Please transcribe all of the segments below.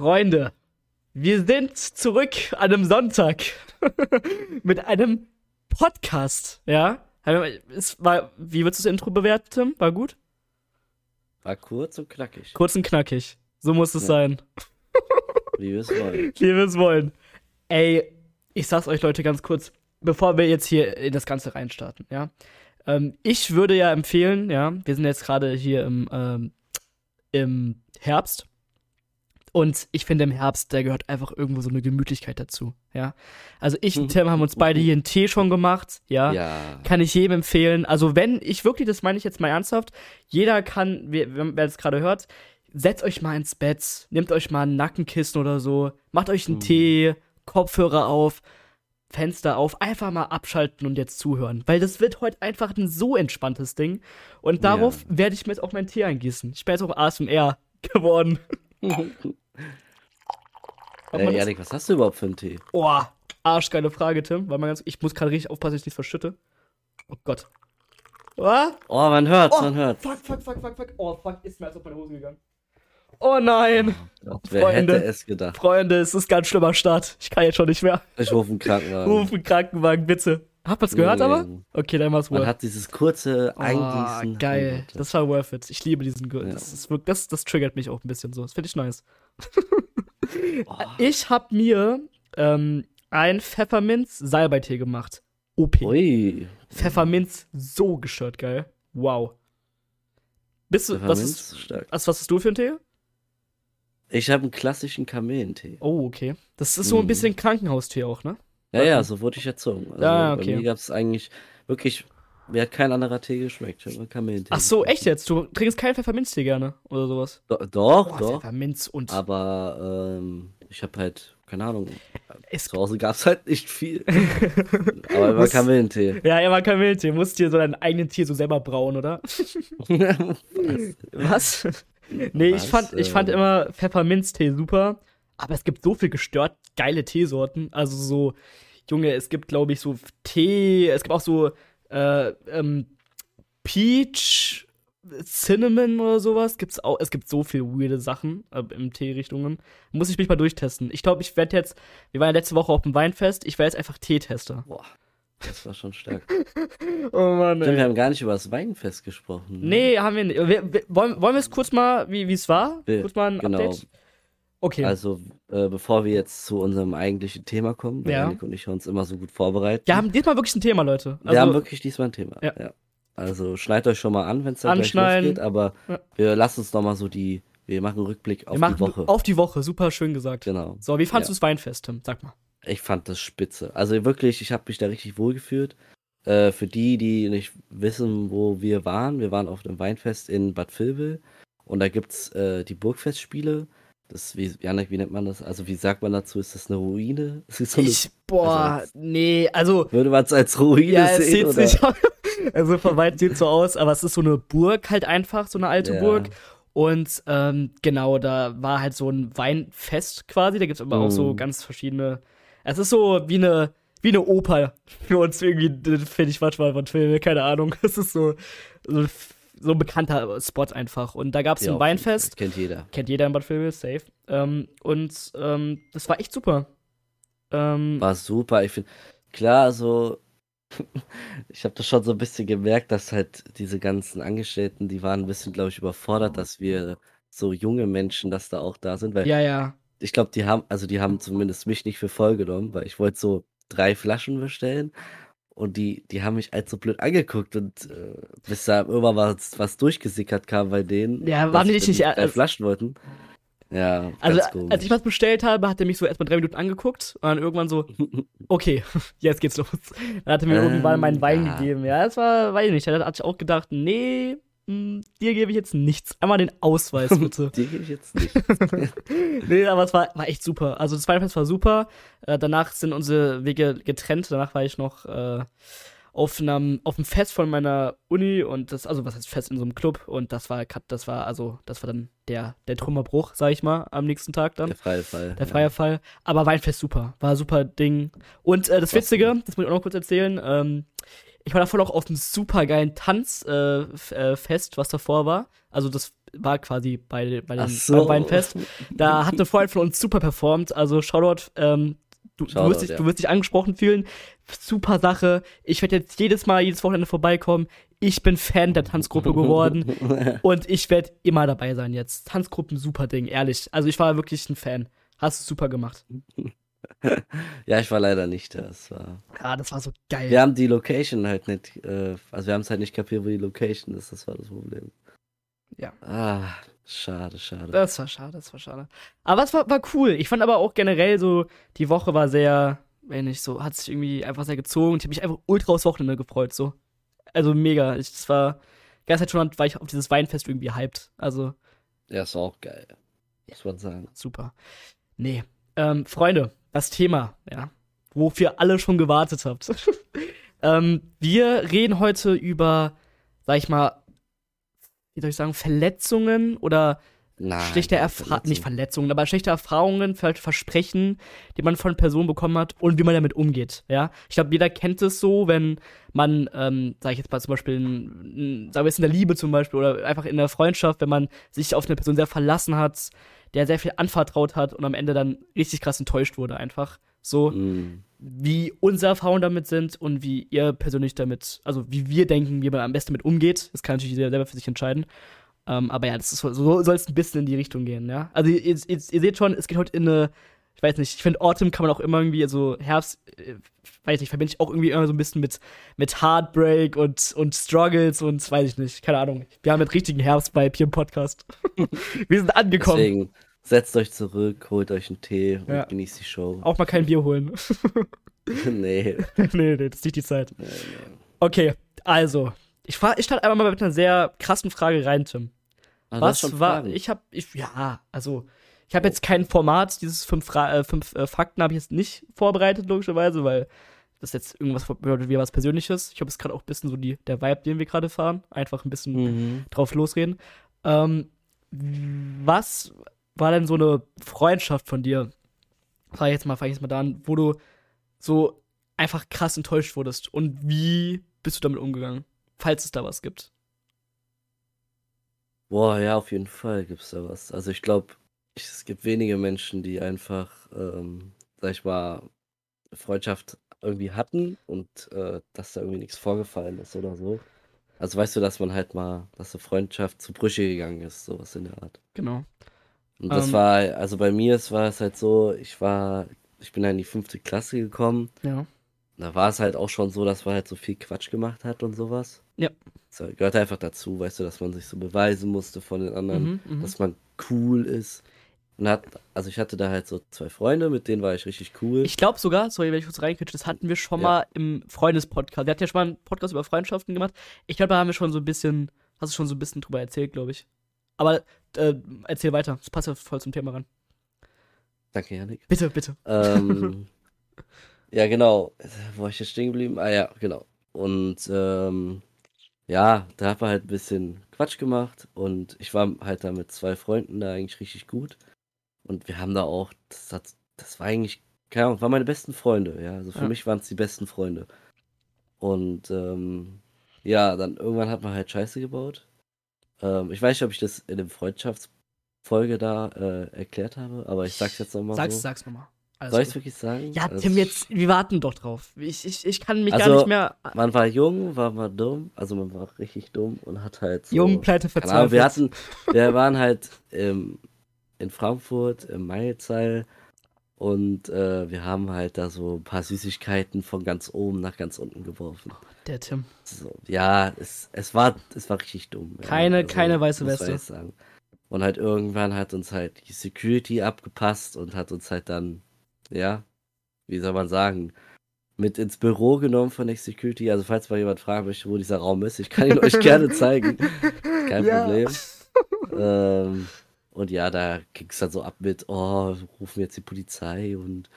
Freunde, wir sind zurück an einem Sonntag mit einem Podcast, ja? Es war, wie würdest du das Intro bewerten, Tim? War gut? War kurz und knackig. Kurz und knackig. So muss es ja. sein. Wie wir es wollen. Wie wir es wollen. Ey, ich sag's euch, Leute, ganz kurz, bevor wir jetzt hier in das Ganze reinstarten, ja? Ähm, ich würde ja empfehlen, ja, wir sind jetzt gerade hier im, ähm, im Herbst. Und ich finde, im Herbst, da gehört einfach irgendwo so eine Gemütlichkeit dazu, ja. Also ich und Tim haben uns beide hier einen Tee schon gemacht, ja. ja. Kann ich jedem empfehlen. Also wenn ich wirklich, das meine ich jetzt mal ernsthaft, jeder kann, wer, wer das gerade hört, setzt euch mal ins Bett, nehmt euch mal ein Nackenkissen oder so, macht euch einen mhm. Tee, Kopfhörer auf, Fenster auf, einfach mal abschalten und jetzt zuhören. Weil das wird heute einfach ein so entspanntes Ding. Und darauf ja. werde ich mir jetzt auch meinen Tee eingießen. Ich bin jetzt auch ASMR geworden. Ey, Erik, was hast du überhaupt für einen Tee? Boah, arschgeile Frage, Tim. Weil man ganz, ich muss gerade richtig aufpassen, dass ich nichts verschütte. Oh Gott. Oh, oh man hört, oh, man hört. Fuck, fuck, fuck, fuck, fuck. Oh, fuck, ist mir als auf meine Hose gegangen. Oh nein. Oh, wer Freunde, hätte es gedacht? Freunde, es ist ein ganz schlimmer Start. Ich kann jetzt schon nicht mehr. Ich rufe einen Krankenwagen. Ruf einen Krankenwagen, bitte. Habt ihr es gehört nee. aber? Okay, dann war's worth. Man hat dieses kurze Eingießen. Oh, geil. Das war worth it. Ich liebe diesen. Ja. Das, ist, das, das triggert mich auch ein bisschen so. Das finde ich nice. Oh. Ich habe mir ähm, ein Pfefferminz-Salbeitee gemacht. OP. Ui. Pfefferminz so geschört, geil. Wow. Bist du, was ist, stark. Was, was hast du für einen Tee? Ich habe einen klassischen Kamillentee. Oh, okay. Das ist so ein mhm. bisschen Krankenhaustee auch, ne? Ja, ja, so wurde ich erzogen. Also ah, okay. Bei mir gab es eigentlich wirklich, mir hat kein anderer Tee geschmeckt. Ich habe Kamillentee. Ach so, echt jetzt? Du trinkst keinen Pfefferminztee gerne oder sowas? Do doch, oh, doch. Pfefferminz und. Aber ähm, ich habe halt, keine Ahnung. Es zu Hause gab es halt nicht viel. Aber immer Kamillentee. Ja, immer Kamillentee. Musst dir so deinen eigenen Tee so selber brauen, oder? Was? Nee, Was, ich fand, ich fand äh, immer Pfefferminztee super. Aber es gibt so viel gestört geile Teesorten. Also so, Junge, es gibt, glaube ich, so Tee, es gibt auch so äh, ähm, Peach, Cinnamon oder sowas. Gibt's auch, es gibt so viele weirde Sachen äh, im Tee-Richtungen. Muss ich mich mal durchtesten. Ich glaube, ich werde jetzt, wir waren ja letzte Woche auf dem Weinfest, ich werde jetzt einfach Teetester. Boah. Das war schon stark. oh Mann, Stimmt, wir haben gar nicht über das Weinfest gesprochen. Ne? Nee, haben wir nicht. Wir, wir, wollen, wollen wir es kurz mal, wie es war? kurz mal ein genau. Update? Okay. Also, äh, bevor wir jetzt zu unserem eigentlichen Thema kommen, weil ja. Janik und ich uns immer so gut vorbereiten. Wir haben diesmal wirklich ein Thema, Leute. Also, wir haben wirklich diesmal ein Thema. Ja. ja. Also schneidet euch schon mal an, wenn es dann gleich losgeht, aber ja. wir lassen uns nochmal so die, wir machen einen Rückblick auf die Woche. Auf die Woche, super schön gesagt. Genau. So, wie fandest ja. du das Weinfest, Tim? Sag mal. Ich fand das spitze. Also wirklich, ich habe mich da richtig wohl gefühlt. Äh, für die, die nicht wissen, wo wir waren, wir waren auf dem Weinfest in Bad Vilbel und da gibt's äh, die Burgfestspiele. Das, wie, Janik, wie nennt man das? Also, wie sagt man dazu? Ist das eine Ruine? Das so eine, ich, boah, also, nee, also. Würde man es als Ruine ja, sehen? Es sieht oder? Sich, also, von weit sieht so aus, aber es ist so eine Burg halt einfach, so eine alte ja. Burg. Und ähm, genau, da war halt so ein Weinfest quasi. Da gibt es aber mm. auch so mm. ganz verschiedene. Es ist so wie eine, wie eine Oper für uns irgendwie, finde ich manchmal von Filmen, keine Ahnung. Es ist so, so so ein bekannter Spot einfach. Und da gab es ja, ein Weinfest. Kennt jeder. Kennt jeder in Bad Vilbel, safe. Ähm, und ähm, das war echt super. Ähm, war super. Ich finde, klar, so. ich habe das schon so ein bisschen gemerkt, dass halt diese ganzen Angestellten, die waren ein bisschen, glaube ich, überfordert, dass wir so junge Menschen, dass da auch da sind. Weil ja, ja. Ich glaube, die haben, also die haben zumindest mich nicht für voll genommen, weil ich wollte so drei Flaschen bestellen und die, die haben mich so blöd angeguckt und äh, bis da irgendwann was, was durchgesickert kam bei denen. Ja, waren die nicht, nicht drei Flaschen wollten. Ja, also als ich was bestellt habe, hat er mich so erstmal drei Minuten angeguckt und dann irgendwann so, okay, jetzt geht's los. Dann hat er mir ähm, irgendwann meinen Wein ja. gegeben. Ja, das war, weiß ich nicht, da hatte ich auch gedacht, nee, hm, dir gebe ich jetzt nichts. Einmal den Ausweis, bitte. dir gebe ich jetzt nichts. nee, aber es war, war echt super. Also das Weinfest war super. Äh, danach sind unsere Wege getrennt. Danach war ich noch äh, auf einem auf einem Fest von meiner Uni und das also was heißt Fest in so einem Club und das war das war also das war dann der der Trümmerbruch sag ich mal am nächsten Tag dann der freie Fall der freie ja. Fall aber Weinfest super war super Ding und äh, das Witzige das muss ich auch noch kurz erzählen ähm, ich war davor auch auf einem super geilen Tanzfest, äh, äh, was davor war. Also das war quasi bei, bei dem so. Weinfest. Da hat eine Freundin von uns super performt. Also Shoutout, ähm, du, Shoutout, du, wirst dich, ja. du wirst dich angesprochen fühlen. Super Sache. Ich werde jetzt jedes Mal, jedes Wochenende vorbeikommen. Ich bin Fan der Tanzgruppe geworden. und ich werde immer dabei sein jetzt. Tanzgruppen, super Ding, ehrlich. Also ich war wirklich ein Fan. Hast du super gemacht. ja, ich war leider nicht da. Das war... Ja, das war so geil. Wir haben die Location halt nicht, äh, also wir haben es halt nicht kapiert, wo die Location ist. Das war das Problem. Ja. Ah, schade, schade. Das war schade, das war schade. Aber es war, war cool. Ich fand aber auch generell so, die Woche war sehr, wenn ich so, hat sich irgendwie einfach sehr gezogen. Ich habe mich einfach ultra aufs Wochenende gefreut, so. Also mega. Ich, das war, gestern schon war ich auf dieses Weinfest irgendwie hyped. Also. Ja, ist auch geil. Muss man sagen. Super. Nee. Ähm, Freunde, das Thema, ja, wofür alle schon gewartet habt. ähm, wir reden heute über, sag ich mal, wie soll ich sagen, Verletzungen oder Nein, schlechte Erfahrungen, nicht Verletzungen, aber schlechte Erfahrungen, Versprechen, die man von Personen bekommen hat und wie man damit umgeht, ja. Ich glaube, jeder kennt es so, wenn man, ähm, sag ich jetzt mal zum Beispiel, in, sagen wir jetzt in der Liebe zum Beispiel oder einfach in der Freundschaft, wenn man sich auf eine Person sehr verlassen hat, der sehr viel anvertraut hat und am Ende dann richtig krass enttäuscht wurde einfach. So, mm. wie unsere Erfahrungen damit sind und wie ihr persönlich damit, also wie wir denken, wie man am besten damit umgeht. Das kann natürlich jeder selber für sich entscheiden. Ähm, aber ja, das ist, so soll es ein bisschen in die Richtung gehen, ja. Also ihr, ihr, ihr seht schon, es geht heute in eine, ich weiß nicht, ich finde Autumn kann man auch immer irgendwie, also Herbst, äh, weiß nicht, verbinde ich auch irgendwie immer so ein bisschen mit, mit Heartbreak und, und Struggles und weiß ich nicht, keine Ahnung. Wir haben einen richtigen Herbstvibe hier im Podcast. Wir sind angekommen. Deswegen setzt euch zurück, holt euch einen Tee und ja. genießt die Show. Auch mal kein Bier holen. nee. nee, nee, das ist nicht die Zeit. Nee, nee. Okay, also, ich, ich starte einmal mal mit einer sehr krassen Frage rein, Tim. Also Was war, ich habe, ich, ja, also, ich habe jetzt kein Format, dieses fünf, Fra äh, fünf äh, Fakten habe ich jetzt nicht vorbereitet, logischerweise, weil das jetzt irgendwas bedeutet wie was Persönliches. Ich habe jetzt gerade auch ein bisschen so die, der Vibe, den wir gerade fahren. Einfach ein bisschen mhm. drauf losreden. Ähm, was war denn so eine Freundschaft von dir? Frag ich jetzt mal, frag ich jetzt mal da an, wo du so einfach krass enttäuscht wurdest. Und wie bist du damit umgegangen? Falls es da was gibt. Boah, ja, auf jeden Fall gibt es da was. Also ich glaube, es gibt wenige Menschen, die einfach, ähm, sag ich mal, Freundschaft irgendwie hatten und äh, dass da irgendwie nichts vorgefallen ist oder so. Also weißt du, dass man halt mal, dass eine Freundschaft zu Brüche gegangen ist, sowas in der Art. Genau. Und das ähm, war, also bei mir es war es halt so, ich war, ich bin dann in die fünfte Klasse gekommen. Ja. Da war es halt auch schon so, dass man halt so viel Quatsch gemacht hat und sowas. Ja. Das gehört einfach dazu, weißt du, dass man sich so beweisen musste von den anderen, mhm, mhm. dass man cool ist. Und hat, also ich hatte da halt so zwei Freunde, mit denen war ich richtig cool. Ich glaube sogar, sorry, wenn ich kurz reinkritsche, das hatten wir schon ja. mal im Freundespodcast. Wir hatten ja schon mal einen Podcast über Freundschaften gemacht. Ich glaube, da haben wir schon so ein bisschen, hast du schon so ein bisschen drüber erzählt, glaube ich. Aber äh, erzähl weiter, das passt ja voll zum Thema ran. Danke, Janik. Bitte, bitte. Ähm, ja, genau. Wo war ich jetzt stehen geblieben? Ah ja, genau. Und ähm, ja, da hat man halt ein bisschen Quatsch gemacht und ich war halt da mit zwei Freunden da eigentlich richtig gut. Und wir haben da auch, das, hat, das war eigentlich, keine Ahnung, waren meine besten Freunde, ja. Also für ja. mich waren es die besten Freunde. Und ähm, ja, dann irgendwann hat man halt Scheiße gebaut. Ähm, ich weiß nicht, ob ich das in der Freundschaftsfolge da äh, erklärt habe, aber ich sag's jetzt nochmal. Sag's, so. sag's nochmal. Alles Soll ich es wirklich sagen? Ja, also Tim, jetzt, wir warten doch drauf. Ich, ich, ich kann mich also, gar nicht mehr. Man war jung, war mal dumm, also man war richtig dumm und hat halt. So, jung, pleite, verzweifelt. Wir hatten, wir waren halt ähm, in Frankfurt im Mailzeil und äh, wir haben halt da so ein paar Süßigkeiten von ganz oben nach ganz unten geworfen. Der Tim. So, ja, es, es, war, es war richtig dumm. Keine, ja. also, keine weiße Weste. Und halt irgendwann hat uns halt die Security abgepasst und hat uns halt dann ja, wie soll man sagen, mit ins Büro genommen von Security. Also falls mal jemand fragen möchte, wo dieser Raum ist, ich kann ihn euch gerne zeigen. Kein ja. Problem. ähm, und ja, da ging es dann so ab mit, oh, rufen jetzt die Polizei und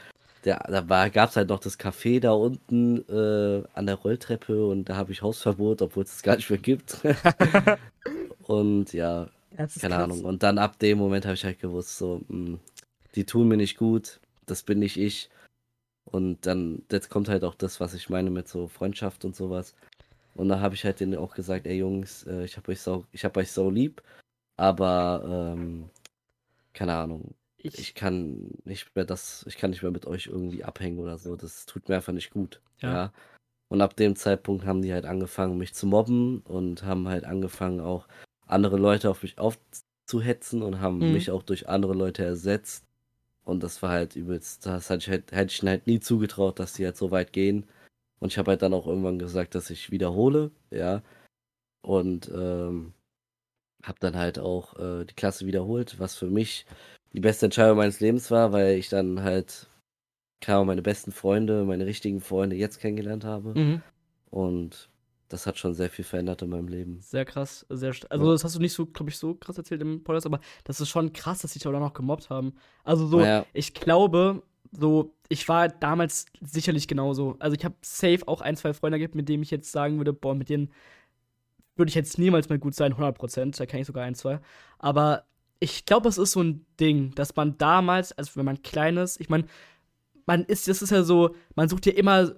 der, da gab es halt noch das Café da unten äh, an der Rolltreppe und da habe ich Hausverbot, obwohl es das gar nicht mehr gibt. und ja, keine krass. Ahnung. Und dann ab dem Moment habe ich halt gewusst, so, mh, hm, die tun mir nicht gut das bin nicht ich. Und dann, jetzt kommt halt auch das, was ich meine mit so Freundschaft und sowas. Und da habe ich halt denen auch gesagt, ey Jungs, äh, ich habe euch, so, hab euch so lieb. Aber, ähm, keine Ahnung. Ich, ich, kann nicht mehr das, ich kann nicht mehr mit euch irgendwie abhängen oder so. Das tut mir einfach nicht gut. Ja. ja. Und ab dem Zeitpunkt haben die halt angefangen, mich zu mobben und haben halt angefangen, auch andere Leute auf mich aufzuhetzen und haben mhm. mich auch durch andere Leute ersetzt. Und das war halt übelst, das hätte ich, halt, hätte ich ihnen halt nie zugetraut, dass die halt so weit gehen. Und ich habe halt dann auch irgendwann gesagt, dass ich wiederhole, ja. Und ähm, habe dann halt auch äh, die Klasse wiederholt, was für mich die beste Entscheidung meines Lebens war, weil ich dann halt kaum meine besten Freunde, meine richtigen Freunde jetzt kennengelernt habe. Mhm. Und das hat schon sehr viel verändert in meinem Leben. Sehr krass, sehr also das hast du nicht so, glaube ich, so krass erzählt im Podcast, aber das ist schon krass, dass sie dich auch noch gemobbt haben. Also so, ja. ich glaube, so, ich war damals sicherlich genauso. Also ich habe safe auch ein, zwei Freunde gehabt, mit denen ich jetzt sagen würde, boah, mit denen würde ich jetzt niemals mehr gut sein, 100 Prozent, da kenne ich sogar ein, zwei. Aber ich glaube, es ist so ein Ding, dass man damals, also wenn man klein ist, ich meine, man ist, das ist ja so, man sucht ja immer,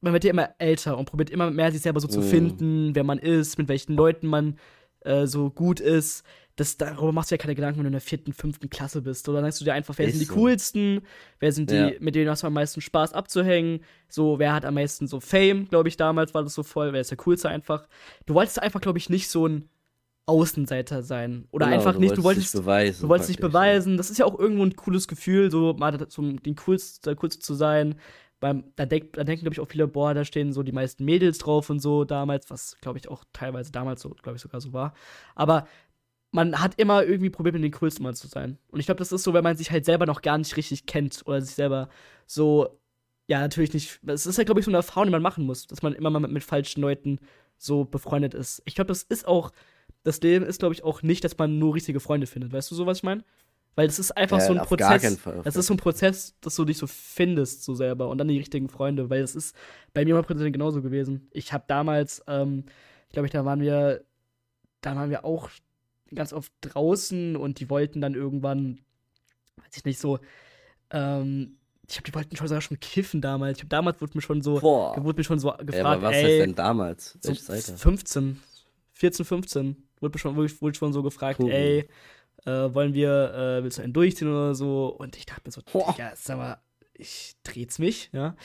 man wird ja immer älter und probiert immer mehr sich selber so mm. zu finden, wer man ist, mit welchen Leuten man äh, so gut ist. Das, darüber machst du ja keine Gedanken, wenn du in der vierten, fünften Klasse bist. Oder dann denkst du dir einfach, wer ist sind die so. coolsten, wer sind die, ja. mit denen hast du am meisten Spaß abzuhängen, so, wer hat am meisten so Fame, glaube ich, damals war das so voll, wer ist der coolste einfach. Du wolltest einfach, glaube ich, nicht so ein Außenseiter sein. Oder genau, einfach nicht, du wolltest, dich beweisen, du wolltest dich beweisen. Das ist ja auch irgendwo ein cooles Gefühl, so mal zum, den coolsten, der coolste zu sein. Beim, da, denk, da denken, glaube ich, auch viele, boah, da stehen so die meisten Mädels drauf und so damals, was, glaube ich, auch teilweise damals so, glaube ich, sogar so war. Aber man hat immer irgendwie probiert, mit den coolsten Mann zu sein. Und ich glaube, das ist so, wenn man sich halt selber noch gar nicht richtig kennt oder sich selber so, ja, natürlich nicht. Das ist halt, glaube ich, so eine Erfahrung, die man machen muss, dass man immer mal mit, mit falschen Leuten so befreundet ist. Ich glaube, das ist auch das Leben ist, glaube ich, auch nicht, dass man nur richtige Freunde findet. Weißt du so, was ich meine? Weil es ist einfach ja, so ein Prozess. Es ist so ein Prozess, dass du dich so findest, so selber und dann die richtigen Freunde. Weil es ist bei mir mal genauso gewesen. Ich habe damals, ähm, ich glaube, da waren wir, da waren wir auch ganz oft draußen und die wollten dann irgendwann, weiß ich nicht, so, ähm, ich glaube, die wollten schon sogar schon kiffen damals. Ich habe damals wurde mir schon so, Boah. wurde mir schon so gefragt, ey, aber was ey, ist denn damals? So Alter? 15, 14, 15 wurde schon, wurde schon so gefragt, cool. ey, äh, wollen wir, äh, willst du einen durchziehen oder so? Und ich dachte mir so, Boah. Digga, sag mal, ich dreh's mich, ja.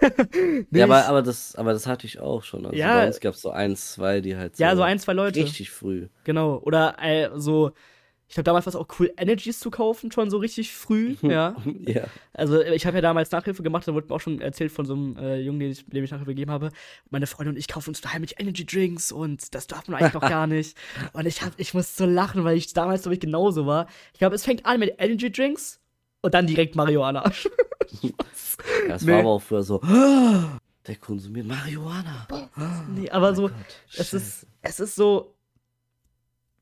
ja, aber, aber, das, aber das hatte ich auch schon. Also ja, bei uns gab es so ein, zwei, die halt so Ja, so ein, zwei Leute. Richtig früh. Genau. Oder äh, so ich habe damals was auch cool Energies zu kaufen, schon so richtig früh, ja. ja. Also ich habe ja damals Nachhilfe gemacht, da wurde mir auch schon erzählt von so einem äh, Jungen, dem ich, dem ich Nachhilfe gegeben habe. Meine Freundin und ich kaufen uns mit Energy Drinks und das darf man eigentlich noch gar nicht. Und ich hab, ich musste so lachen, weil ich damals, glaube ich, genauso war. Ich glaube, es fängt an mit Energy Drinks und dann direkt Marihuana. ja, das nee. war aber auch früher so, der konsumiert Marihuana. nee, aber oh so, es ist, es ist so,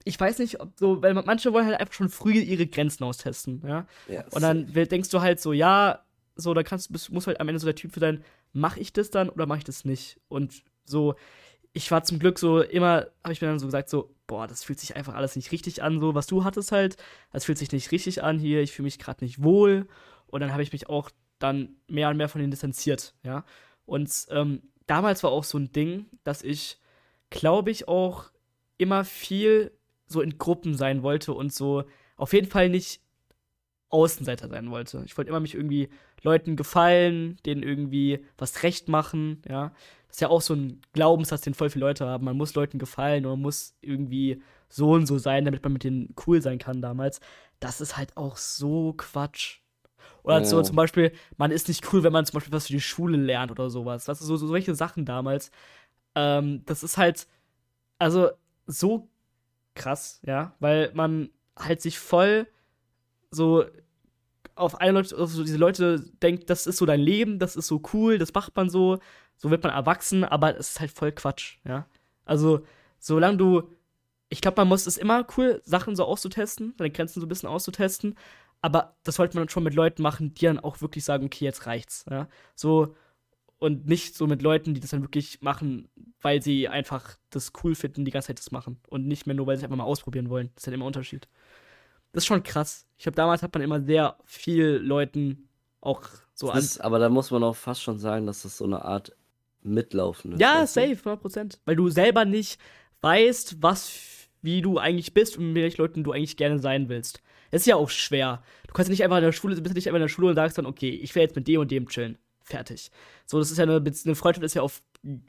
ich weiß nicht, ob so, weil manche wollen halt einfach schon früh ihre Grenzen austesten, ja. ja und dann denkst du halt so, ja, so, da kannst du, musst halt am Ende so der Typ für sein, mach ich das dann oder mach ich das nicht? Und so, ich war zum Glück so immer, habe ich mir dann so gesagt, so, boah, das fühlt sich einfach alles nicht richtig an, so, was du hattest halt, das fühlt sich nicht richtig an hier, ich fühle mich gerade nicht wohl. Und dann habe ich mich auch dann mehr und mehr von denen distanziert, ja. Und ähm, damals war auch so ein Ding, dass ich, glaube ich, auch immer viel so in Gruppen sein wollte und so auf jeden Fall nicht Außenseiter sein wollte. Ich wollte immer mich irgendwie Leuten gefallen, denen irgendwie was recht machen, ja. Das ist ja auch so ein Glaubenssatz, den voll viele Leute haben. Man muss Leuten gefallen oder man muss irgendwie so und so sein, damit man mit denen cool sein kann damals. Das ist halt auch so Quatsch. Oder oh. so zum Beispiel, man ist nicht cool, wenn man zum Beispiel was für die Schule lernt oder sowas. Das ist so, so solche Sachen damals. Ähm, das ist halt, also so krass, ja, weil man halt sich voll so auf eine Leute, auf so diese Leute denkt, das ist so dein Leben, das ist so cool, das macht man so, so wird man erwachsen, aber es ist halt voll Quatsch, ja. Also, solange du, ich glaube, man muss es immer cool, Sachen so auszutesten, deine Grenzen so ein bisschen auszutesten, aber das sollte man schon mit Leuten machen, die dann auch wirklich sagen, okay, jetzt reicht's, ja. So, und nicht so mit Leuten, die das dann wirklich machen, weil sie einfach das cool finden, die ganze Zeit das machen. Und nicht mehr nur, weil sie es einfach mal ausprobieren wollen. Das ist halt immer ein Unterschied. Das ist schon krass. Ich glaube, damals hat man immer sehr viel Leuten auch so an. aber da muss man auch fast schon sagen, dass das so eine Art Mitlaufen ist. Ja, safe, 100%. Weil du selber nicht weißt, was wie du eigentlich bist und mit welchen Leuten du eigentlich gerne sein willst. Es ist ja auch schwer. Du kannst nicht einfach in der Schule, bist nicht einfach in der Schule und sagst dann, okay, ich will jetzt mit dem und dem chillen. Fertig. So, das ist ja eine, eine Freundschaft ist ja auf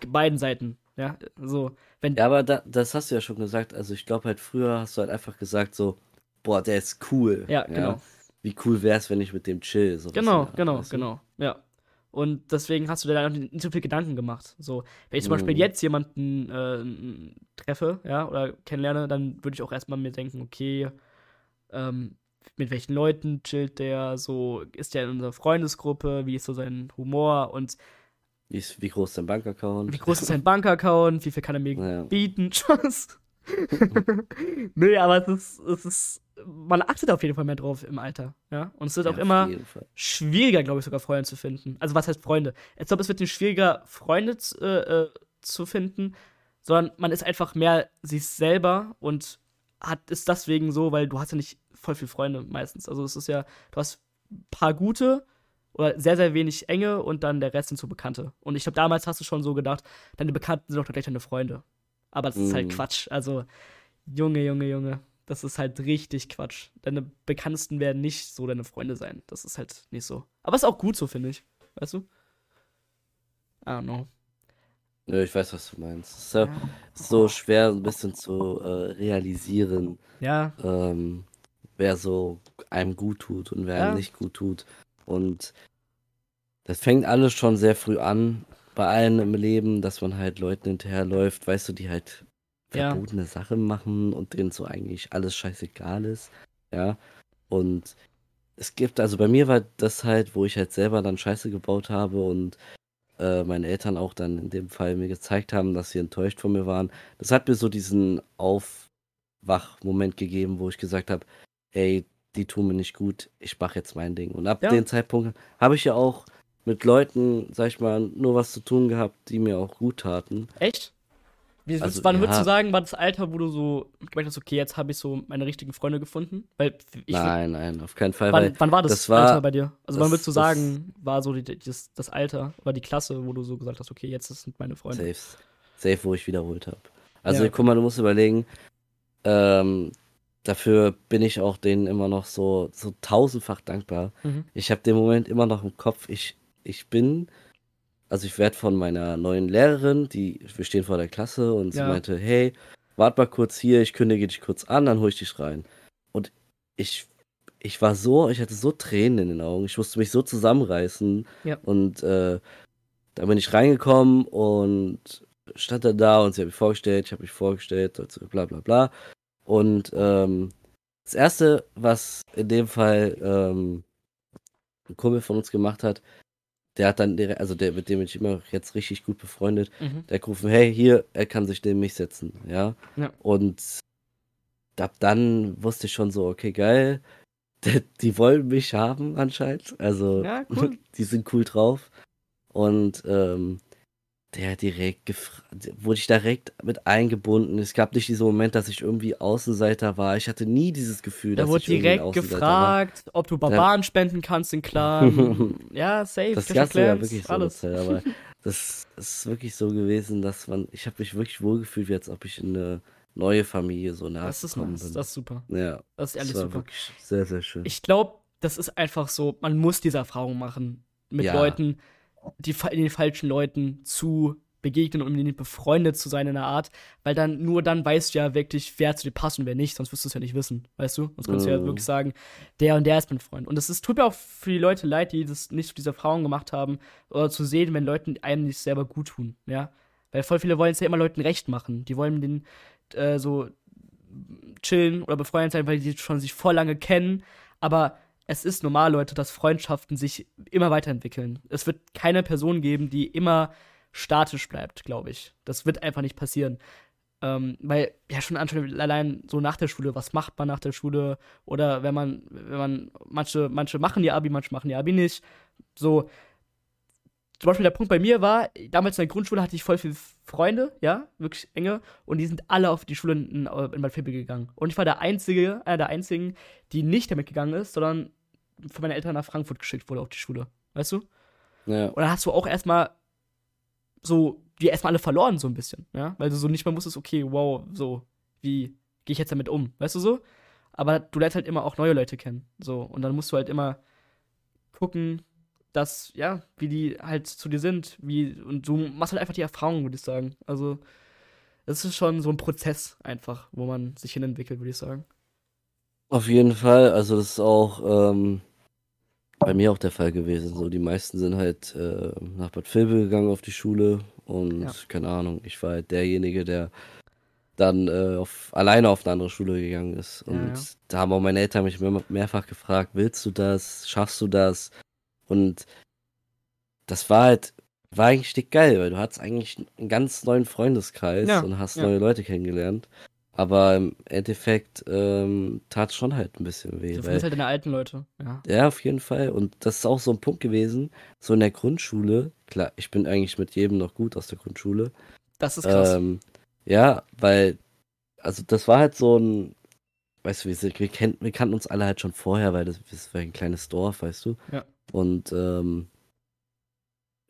beiden Seiten. Ja, so. Wenn ja, aber da, das hast du ja schon gesagt. Also ich glaube halt früher hast du halt einfach gesagt so, boah, der ist cool. Ja, genau. Ja? Wie cool wäre es, wenn ich mit dem chill. So genau, genau, genau. Ja. Und deswegen hast du dir da nicht so viel Gedanken gemacht. So, wenn ich zum mm. Beispiel mhm. jetzt jemanden äh, treffe, ja, oder kennenlerne, dann würde ich auch erstmal mir denken, okay, ähm, mit welchen Leuten chillt der, so ist der in unserer Freundesgruppe, wie ist so sein Humor und wie, ist, wie groß ist sein Bankaccount? Wie groß ist sein Bankaccount? Wie viel kann er mir ja. bieten? nee, aber es ist, es ist, man achtet auf jeden Fall mehr drauf im Alter, ja. Und es wird ja, auch immer schwieriger, glaube ich, sogar Freunde zu finden. Also was heißt Freunde? Ich glaube, es wird nicht schwieriger, Freunde äh, äh, zu finden, sondern man ist einfach mehr sich selber und hat ist deswegen so, weil du hast ja nicht voll viele Freunde meistens. Also es ist ja, du hast ein paar gute oder sehr, sehr wenig enge und dann der Rest sind so Bekannte. Und ich glaube, damals hast du schon so gedacht, deine Bekannten sind doch gleich deine Freunde. Aber das mm. ist halt mhm. Quatsch. Also, Junge, Junge, Junge. Das ist halt richtig Quatsch. Deine Bekanntesten werden nicht so deine Freunde sein. Das ist halt nicht so. Aber ist auch gut so, finde ich. Weißt du? I don't know. Ja, ich weiß, was du meinst. Es ist ja. so schwer, ein bisschen zu äh, realisieren. Ja. Ähm, wer so einem gut tut und wer ja. einem nicht gut tut. Und das fängt alles schon sehr früh an, bei allen im Leben, dass man halt Leuten hinterherläuft, weißt du, die halt verbotene ja. Sachen machen und denen so eigentlich alles scheißegal ist. Ja. Und es gibt, also bei mir war das halt, wo ich halt selber dann Scheiße gebaut habe und äh, meine Eltern auch dann in dem Fall mir gezeigt haben, dass sie enttäuscht von mir waren. Das hat mir so diesen Aufwachmoment gegeben, wo ich gesagt habe, ey, die tun mir nicht gut, ich mache jetzt mein Ding. Und ab ja. dem Zeitpunkt habe ich ja auch mit Leuten, sag ich mal, nur was zu tun gehabt, die mir auch gut taten. Echt? Wie, also, wann ja. würdest du sagen, war das Alter, wo du so gemerkt hast, okay, jetzt habe ich so meine richtigen Freunde gefunden? Weil ich nein, nein, auf keinen Fall. Wann, wann war das, das war, Alter bei dir? Also wann würdest du sagen, war so die, das, das Alter oder die Klasse, wo du so gesagt hast, okay, jetzt sind meine Freunde? Safe, safe wo ich wiederholt habe. Also ja, guck mal, du musst überlegen, ähm, dafür bin ich auch denen immer noch so, so tausendfach dankbar. Mhm. Ich habe den Moment immer noch im Kopf. Ich, ich bin, also ich werde von meiner neuen Lehrerin, die, wir stehen vor der Klasse und ja. sie meinte, hey, wart mal kurz hier, ich kündige dich kurz an, dann hole ich dich rein. Und ich, ich war so, ich hatte so Tränen in den Augen, ich musste mich so zusammenreißen. Ja. Und äh, da bin ich reingekommen und stand dann da und sie hat mich vorgestellt, ich habe mich vorgestellt, bla bla bla. Und ähm, das Erste, was in dem Fall ähm, ein Kumpel von uns gemacht hat, der hat dann, also der, mit dem bin ich immer jetzt richtig gut befreundet, mhm. der hat gerufen, hey, hier, er kann sich neben mich setzen, ja. ja. Und ab dann wusste ich schon so, okay, geil, die, die wollen mich haben anscheinend, also ja, cool. die sind cool drauf. Und ähm, der direkt gefragt, wurde ich direkt mit eingebunden. Es gab nicht diesen Moment, dass ich irgendwie Außenseiter war. Ich hatte nie dieses Gefühl, da dass wurde ich direkt gefragt, war. ob du Barbaren ja. spenden kannst in Clan. ja, safe. Das Ganze ja wirklich so alles. Zeit, aber das ist wirklich so gewesen, dass man, ich habe mich wirklich wohlgefühlt, wie als ob ich in eine neue Familie so nah Das ist nice. bin. Das ist super. Ja. Das ist ehrlich das super. Sehr, sehr schön. Ich glaube, das ist einfach so, man muss diese Erfahrung machen mit ja. Leuten, die, den falschen Leuten zu begegnen und mit ihnen befreundet zu sein in einer Art, weil dann nur dann weißt du ja wirklich, wer zu dir passt und wer nicht, sonst wirst du es ja nicht wissen, weißt du? Sonst kannst mm. du ja wirklich sagen, der und der ist mein Freund. Und es tut mir auch für die Leute leid, die das nicht zu dieser Erfahrung gemacht haben, oder zu sehen, wenn Leuten einem nicht selber gut tun, ja? Weil voll viele wollen es ja immer Leuten recht machen. Die wollen den äh, so chillen oder befreundet sein, weil die schon sich voll lange kennen, aber es ist normal, Leute, dass Freundschaften sich immer weiterentwickeln. Es wird keine Person geben, die immer statisch bleibt, glaube ich. Das wird einfach nicht passieren. Ähm, weil, ja, schon allein so nach der Schule, was macht man nach der Schule? Oder wenn man, wenn man, manche, manche machen die Abi, manche machen die Abi nicht. So, zum Beispiel der Punkt bei mir war, damals in der Grundschule hatte ich voll viele Freunde, ja, wirklich enge, und die sind alle auf die Schule in, in Bad Vilbel gegangen. Und ich war der Einzige, einer der Einzigen, die nicht damit gegangen ist, sondern von meinen Eltern nach Frankfurt geschickt wurde auf die Schule. Weißt du? Ja. Und dann hast du auch erstmal so, die erstmal alle verloren, so ein bisschen, ja, weil du so nicht mal wusstest, okay, wow, so, wie gehe ich jetzt damit um? Weißt du so? Aber du lernst halt immer auch neue Leute kennen. So. Und dann musst du halt immer gucken, dass, ja, wie die halt zu dir sind. Wie, und du machst halt einfach die Erfahrung, würde ich sagen. Also, das ist schon so ein Prozess einfach, wo man sich hin entwickelt, würde ich sagen. Auf jeden Fall, also das ist auch ähm, bei mir auch der Fall gewesen. So, die meisten sind halt äh, nach Bad Vilbel gegangen auf die Schule und ja. keine Ahnung, ich war halt derjenige, der dann äh, auf, alleine auf eine andere Schule gegangen ist. Und ja, ja. da haben auch meine Eltern mich mehr, mehrfach gefragt, willst du das, schaffst du das? Und das war halt, war eigentlich dick geil, weil du hattest eigentlich einen ganz neuen Freundeskreis und hast neue Leute kennengelernt. Aber im Endeffekt ähm, tat es schon halt ein bisschen weh. Du findest halt deine alten Leute, ja. Ja, auf jeden Fall. Und das ist auch so ein Punkt gewesen, so in der Grundschule, klar, ich bin eigentlich mit jedem noch gut aus der Grundschule. Das ist krass. Ähm, ja, weil, also das war halt so ein, weißt du, wir, wir, kennt, wir kannten uns alle halt schon vorher, weil das, das war ein kleines Dorf, weißt du. Ja. Und ähm,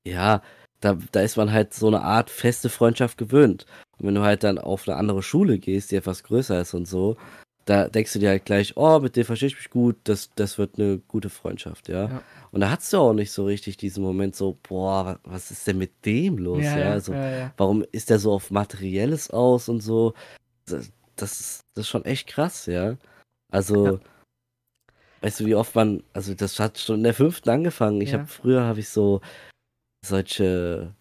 ja, da, da ist man halt so eine Art feste Freundschaft gewöhnt. Und wenn du halt dann auf eine andere Schule gehst, die etwas größer ist und so, da denkst du dir halt gleich, oh, mit dem verstehe ich mich gut, das, das wird eine gute Freundschaft, ja? ja. Und da hast du auch nicht so richtig diesen Moment so, boah, was ist denn mit dem los, ja? ja? Also, ja, warum ist der so auf Materielles aus und so? Das, das, ist, das ist schon echt krass, ja? Also, weißt du, wie oft man, also das hat schon in der fünften angefangen. Ich habe früher habe ich so solche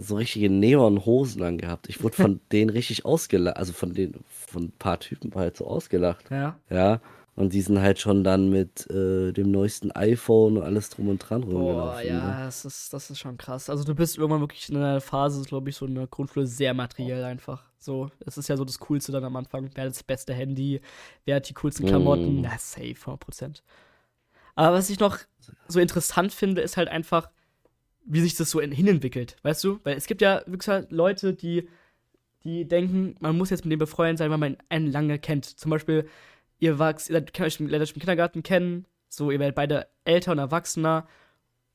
so richtige Neonhosen angehabt. Ich wurde von denen richtig ausgelacht, also von den, von ein paar Typen halt so ausgelacht. Ja. Ja. Und die sind halt schon dann mit äh, dem neuesten iPhone und alles drum und dran rumgelaufen. Boah, ja, ne? das, ist, das ist schon krass. Also du bist irgendwann wirklich in einer Phase, glaube ich, so eine Grundschule sehr materiell einfach. So, das ist ja so das Coolste dann am Anfang. Wer hat das beste Handy? Wer hat die coolsten Klamotten? Mm. Ja, safe, 100%. Aber was ich noch so interessant finde, ist halt einfach, wie sich das so hinentwickelt, weißt du? Weil es gibt ja wirklich halt Leute, die, die denken, man muss jetzt mit dem befreundet sein, weil man einen lange kennt. Zum Beispiel, ihr wachst, ihr könnt euch im Kindergarten kennen, so, ihr werdet beide älter und erwachsener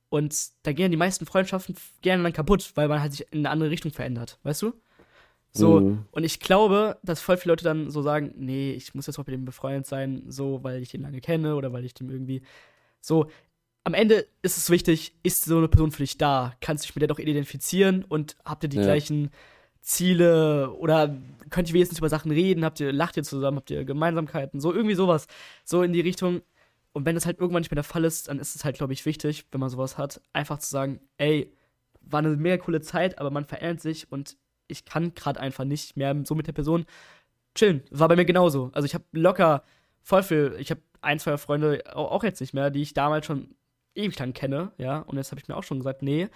und da gehen die meisten Freundschaften gerne dann kaputt, weil man halt sich in eine andere Richtung verändert, weißt du? So, mhm. und ich glaube, dass voll viele Leute dann so sagen, nee, ich muss jetzt auch mit dem befreundet sein, so, weil ich ihn lange kenne oder weil ich dem irgendwie so, am Ende ist es wichtig, ist so eine Person für dich da? Kannst du dich mit der doch identifizieren und habt ihr die ja. gleichen Ziele oder könnt ihr wenigstens über Sachen reden? Habt ihr, lacht ihr zusammen? Habt ihr Gemeinsamkeiten? So irgendwie sowas. So in die Richtung. Und wenn das halt irgendwann nicht mehr der Fall ist, dann ist es halt, glaube ich, wichtig, wenn man sowas hat, einfach zu sagen, ey, war eine mega coole Zeit, aber man verändert sich und ich kann gerade einfach nicht mehr so mit der Person chillen. War bei mir genauso. Also ich habe locker voll viel, ich habe ein, zwei Freunde auch jetzt nicht mehr, die ich damals schon ewig lang kenne, ja, und jetzt habe ich mir auch schon gesagt, nee,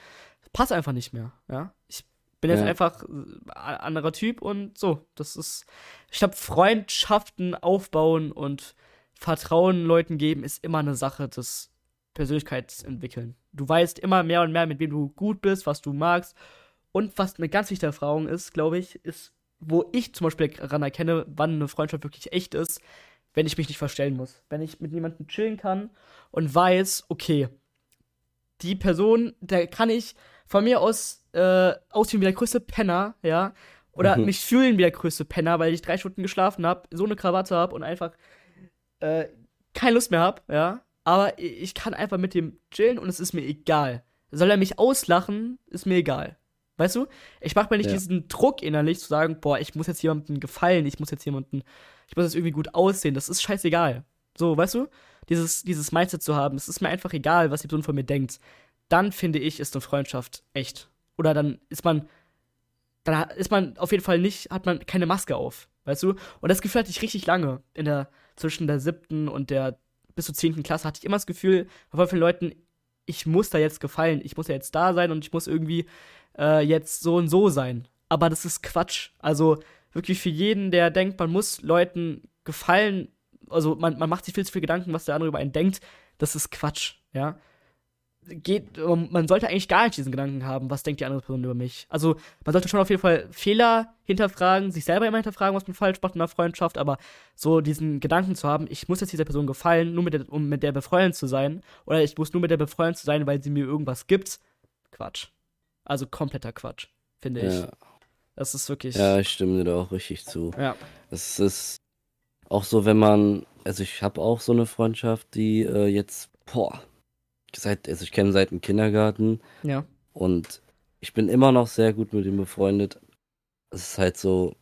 passt einfach nicht mehr, ja. Ich bin jetzt ja. einfach ein äh, anderer Typ und so, das ist, ich glaube, Freundschaften aufbauen und Vertrauen Leuten geben ist immer eine Sache des Persönlichkeitsentwickeln. Du weißt immer mehr und mehr, mit wem du gut bist, was du magst. Und was eine ganz wichtige Erfahrung ist, glaube ich, ist, wo ich zum Beispiel daran erkenne, wann eine Freundschaft wirklich echt ist, wenn ich mich nicht verstellen muss. Wenn ich mit jemandem chillen kann und weiß, okay, die Person, da kann ich von mir aus äh, aussehen wie der größte Penner, ja, oder mhm. mich fühlen wie der größte Penner, weil ich drei Stunden geschlafen habe, so eine Krawatte habe und einfach äh, keine Lust mehr habe, ja. Aber ich kann einfach mit dem chillen und es ist mir egal. Soll er mich auslachen, ist mir egal. Weißt du? Ich mache mir nicht ja. diesen Druck innerlich zu sagen, boah, ich muss jetzt jemandem gefallen, ich muss jetzt jemanden ich muss jetzt irgendwie gut aussehen, das ist scheißegal. So, weißt du? Dieses, dieses Mindset zu haben, es ist mir einfach egal, was die Person von mir denkt. Dann finde ich, ist eine Freundschaft echt. Oder dann ist man, dann ist man auf jeden Fall nicht, hat man keine Maske auf, weißt du? Und das Gefühl hatte ich richtig lange. In der, zwischen der siebten und der bis zur zehnten Klasse hatte ich immer das Gefühl, bei vielen Leuten, ich muss da jetzt gefallen, ich muss ja jetzt da sein und ich muss irgendwie äh, jetzt so und so sein. Aber das ist Quatsch. Also, wirklich für jeden, der denkt, man muss Leuten gefallen, also man, man macht sich viel zu viel Gedanken, was der andere über einen denkt, das ist Quatsch, ja. Geht, man sollte eigentlich gar nicht diesen Gedanken haben, was denkt die andere Person über mich. Also, man sollte schon auf jeden Fall Fehler hinterfragen, sich selber immer hinterfragen, was man falsch macht in einer Freundschaft, aber so diesen Gedanken zu haben, ich muss jetzt dieser Person gefallen, nur mit der, um mit der befreundet zu sein, oder ich muss nur mit der befreundet zu sein, weil sie mir irgendwas gibt, Quatsch. Also kompletter Quatsch, finde ich. Ja. Das ist wirklich. Ja, ich stimme dir da auch richtig zu. Ja. Es ist, auch so, wenn man, also ich habe auch so eine Freundschaft, die äh, jetzt, boah, seit, also ich kenne seit dem Kindergarten. Ja. Und ich bin immer noch sehr gut mit ihm befreundet. Es ist halt so,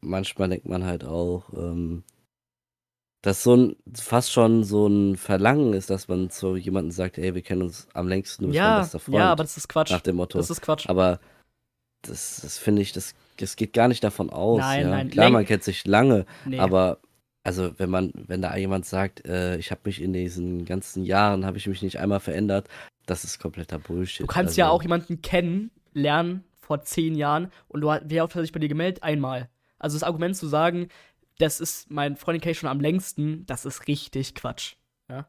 manchmal denkt man halt auch, ähm, dass so ein fast schon so ein Verlangen ist, dass man zu jemandem sagt, ey, wir kennen uns am längsten, du bist mein Ja, bester Freund. ja, aber das ist Quatsch. Nach dem Motto. Das ist Quatsch. Aber das, das finde ich, das, das geht gar nicht davon aus. Nein, ja. nein, Klar, man kennt sich lange, Nee. aber also wenn man, wenn da jemand sagt, äh, ich habe mich in diesen ganzen Jahren, habe ich mich nicht einmal verändert, das ist kompletter Bullshit. Du kannst also, ja auch jemanden kennen, lernen vor zehn Jahren und du, wer oft hat sich bei dir gemeldet? Einmal. Also das Argument zu sagen, das ist mein Freundin kenne ich schon am längsten, das ist richtig Quatsch. Ja?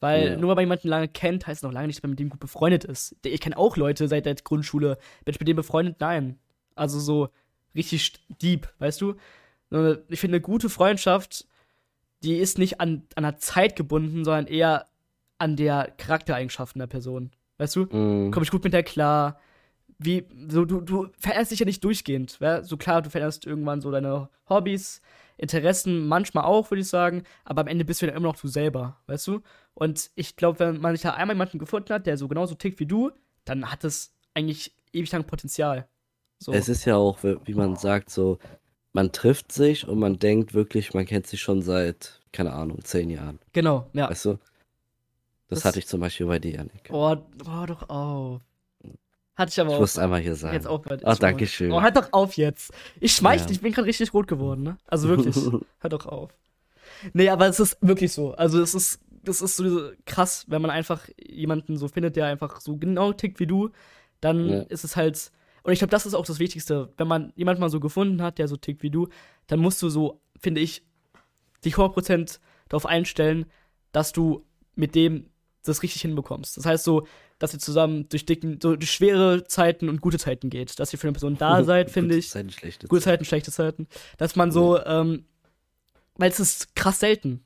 Weil Ja. nur weil man jemanden lange kennt, heißt noch lange nicht, dass man mit dem gut befreundet ist. Ich kenne auch Leute seit der Grundschule. Bin ich mit denen befreundet? Nein. Also so richtig deep, weißt du? Ich finde, eine gute Freundschaft, die ist nicht an, an der Zeit gebunden, sondern eher an der Charaktereigenschaften der Person. Weißt du? mh, komme ich gut mit der klar. Wie, so, du, du veränderst dich ja nicht durchgehend. Ja? So klar, du veränderst irgendwann so deine Hobbys, Interessen, manchmal auch, würde ich sagen, aber am Ende bist du dann immer noch du selber, weißt du? Und ich glaube, wenn man sich da einmal jemanden gefunden hat, der so genauso tickt wie du, dann hat es eigentlich ewig lang Potenzial. So. Es ist ja auch, wie man sagt, so, man trifft sich und man denkt wirklich, man kennt sich schon seit, keine Ahnung, zehn Jahren. genau, ja. Weißt du? Das, Das- hatte ich zum Beispiel bei dir, Janik. Oh, oh, doch auf. Hatte ich aber ich auch. muss einmal hier sagen. Jetzt auch bei Ach, danke schön. Oh, hört doch auf jetzt. Ich schmeichle, Ja. ich bin gerade richtig rot geworden, ne? Also wirklich. hört doch auf. Nee, aber es ist wirklich so. Also es ist, das ist so krass, wenn man einfach jemanden so findet, der einfach so genau tickt wie du, dann Ja. ist es halt. Und ich glaube, das ist auch das Wichtigste. Wenn man jemanden mal so gefunden hat, der so tickt wie du, dann musst du so, finde ich, dich 100% darauf einstellen, dass du mit dem das richtig hinbekommst. Das heißt so, dass ihr zusammen durch dicken, so durch schwere Zeiten und gute Zeiten geht. Dass ihr für eine Person da seid, finde ich. Zeiten, schlechte Gute Zeiten. Zeiten, schlechte Zeiten. Dass man so, ähm, weil es ist krass selten.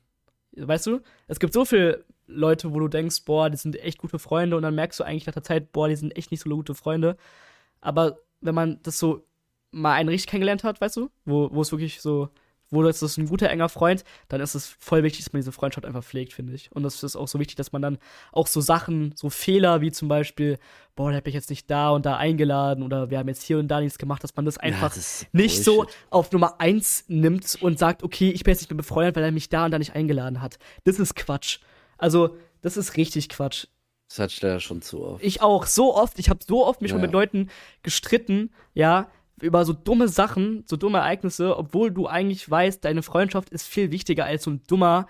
Weißt du? Es gibt so viele Leute, wo du denkst, boah, die sind echt gute Freunde und dann merkst du eigentlich nach der Zeit, boah, die sind echt nicht so gute Freunde. Aber wenn man das so mal einen richtig kennengelernt hat, weißt du, wo, wo es wirklich so, wo das ist ein guter, enger Freund, dann ist es voll wichtig, dass man diese Freundschaft einfach pflegt, finde ich. Und das ist auch so wichtig, dass man dann auch so Sachen, so Fehler wie zum Beispiel, boah, der hat mich jetzt nicht da und da eingeladen oder wir haben jetzt hier und da nichts gemacht, dass man das einfach das ist nicht so auf Nummer eins nimmt und sagt, okay, ich bin jetzt nicht mehr befreundet, weil er mich da und da nicht eingeladen hat. Das ist Quatsch. Also, das ist richtig Quatsch. Das hatte ich leider schon zu oft. Ich auch, so oft, ich habe so oft mich schon Ja. mit Leuten gestritten, ja, über so dumme Sachen, so dumme Ereignisse, obwohl du eigentlich weißt, deine Freundschaft ist viel wichtiger als so ein dummer,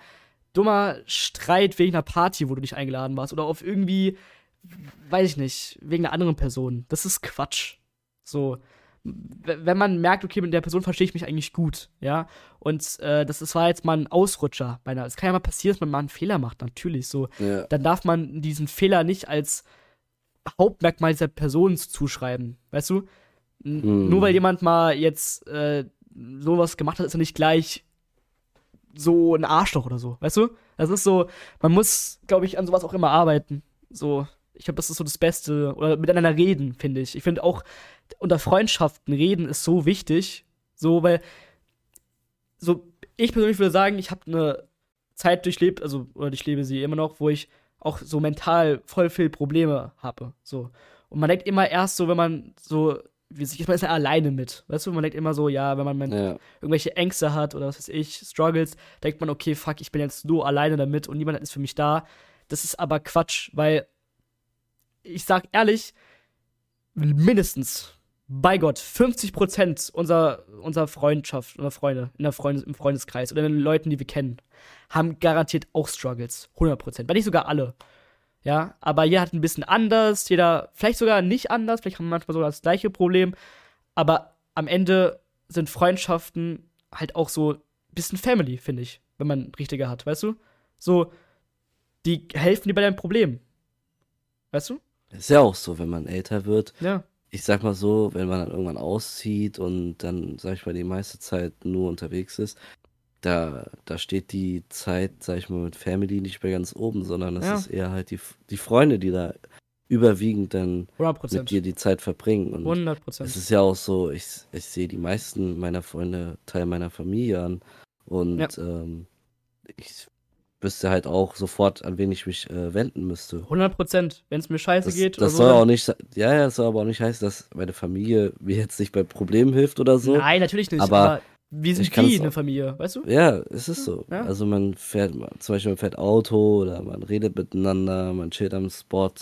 dummer Streit wegen einer Party, wo du nicht eingeladen warst oder auf irgendwie, weiß ich nicht, wegen einer anderen Person. Das ist Quatsch. So, wenn man merkt, okay, mit der Person verstehe ich mich eigentlich gut, ja, und äh, das, das war jetzt mal ein Ausrutscher. Bei einer, es kann ja mal passieren, dass man mal einen Fehler macht, natürlich, so Ja. dann darf man diesen Fehler nicht als Hauptmerkmal dieser Person zuschreiben. Weißt du? N Mhm. Nur weil jemand mal jetzt äh, sowas gemacht hat, ist er nicht gleich so ein Arschloch oder so. Weißt du? Das ist so, man muss, glaube ich, an sowas auch immer arbeiten. So, ich glaube, das ist so das Beste. Oder miteinander reden, finde ich. Ich finde auch, unter Freundschaften reden ist so wichtig. So, weil, so, ich persönlich würde sagen, ich habe eine Zeit durchlebt, also, oder ich lebe sie immer noch, wo ich auch so mental voll viel Probleme habe. So. Und man denkt immer erst so, wenn man so, wie sich man ist ja alleine mit. Weißt du, man denkt immer so, ja, wenn man Ja. irgendwelche Ängste hat oder was weiß ich, Struggles, denkt man, okay, fuck, ich bin jetzt nur alleine damit und niemand ist für mich da. Das ist aber Quatsch, weil ich sag ehrlich, mindestens, bei Gott, 50% unserer, unserer Freundschaft, unserer Freunde, in der Freundes, im Freundeskreis oder den Leuten, die wir kennen, haben garantiert auch Struggles. 100%. Wenn nicht sogar alle. Ja, aber jeder hat ein bisschen anders, jeder vielleicht sogar nicht anders, vielleicht haben wir manchmal sogar das gleiche Problem, aber am Ende sind Freundschaften halt auch so ein bisschen Family, finde ich, wenn man richtige hat, weißt du? So, die helfen dir bei deinem Problem. Weißt du? Ist ja auch so, wenn man älter wird. Ja. Ich sag mal so, wenn man dann irgendwann auszieht und dann, sag ich mal, die meiste Zeit nur unterwegs ist, da, da steht die Zeit, sag ich mal, mit Family nicht mehr ganz oben, sondern es Ja. ist eher halt die, die Freunde, die da überwiegend dann 100 mit dir die Zeit verbringen. Und 100 es ist ja auch so, ich, ich sehe die meisten meiner Freunde Teil meiner Familie an Und ja. ähm, ich wüsste halt auch sofort, an wen ich mich äh, wenden müsste. 100 Prozent, wenn es mir scheiße das, geht. Das soll so, auch nicht, ja, ja, das soll aber auch nicht heißen, dass meine Familie mir jetzt nicht bei Problemen hilft oder so. Nein, natürlich nicht. Aber, aber wir sind wie eine Familie, weißt du? Ja, es ist so. Ja. Also man fährt, zum Beispiel man fährt Auto oder man redet miteinander, man chillt am Spot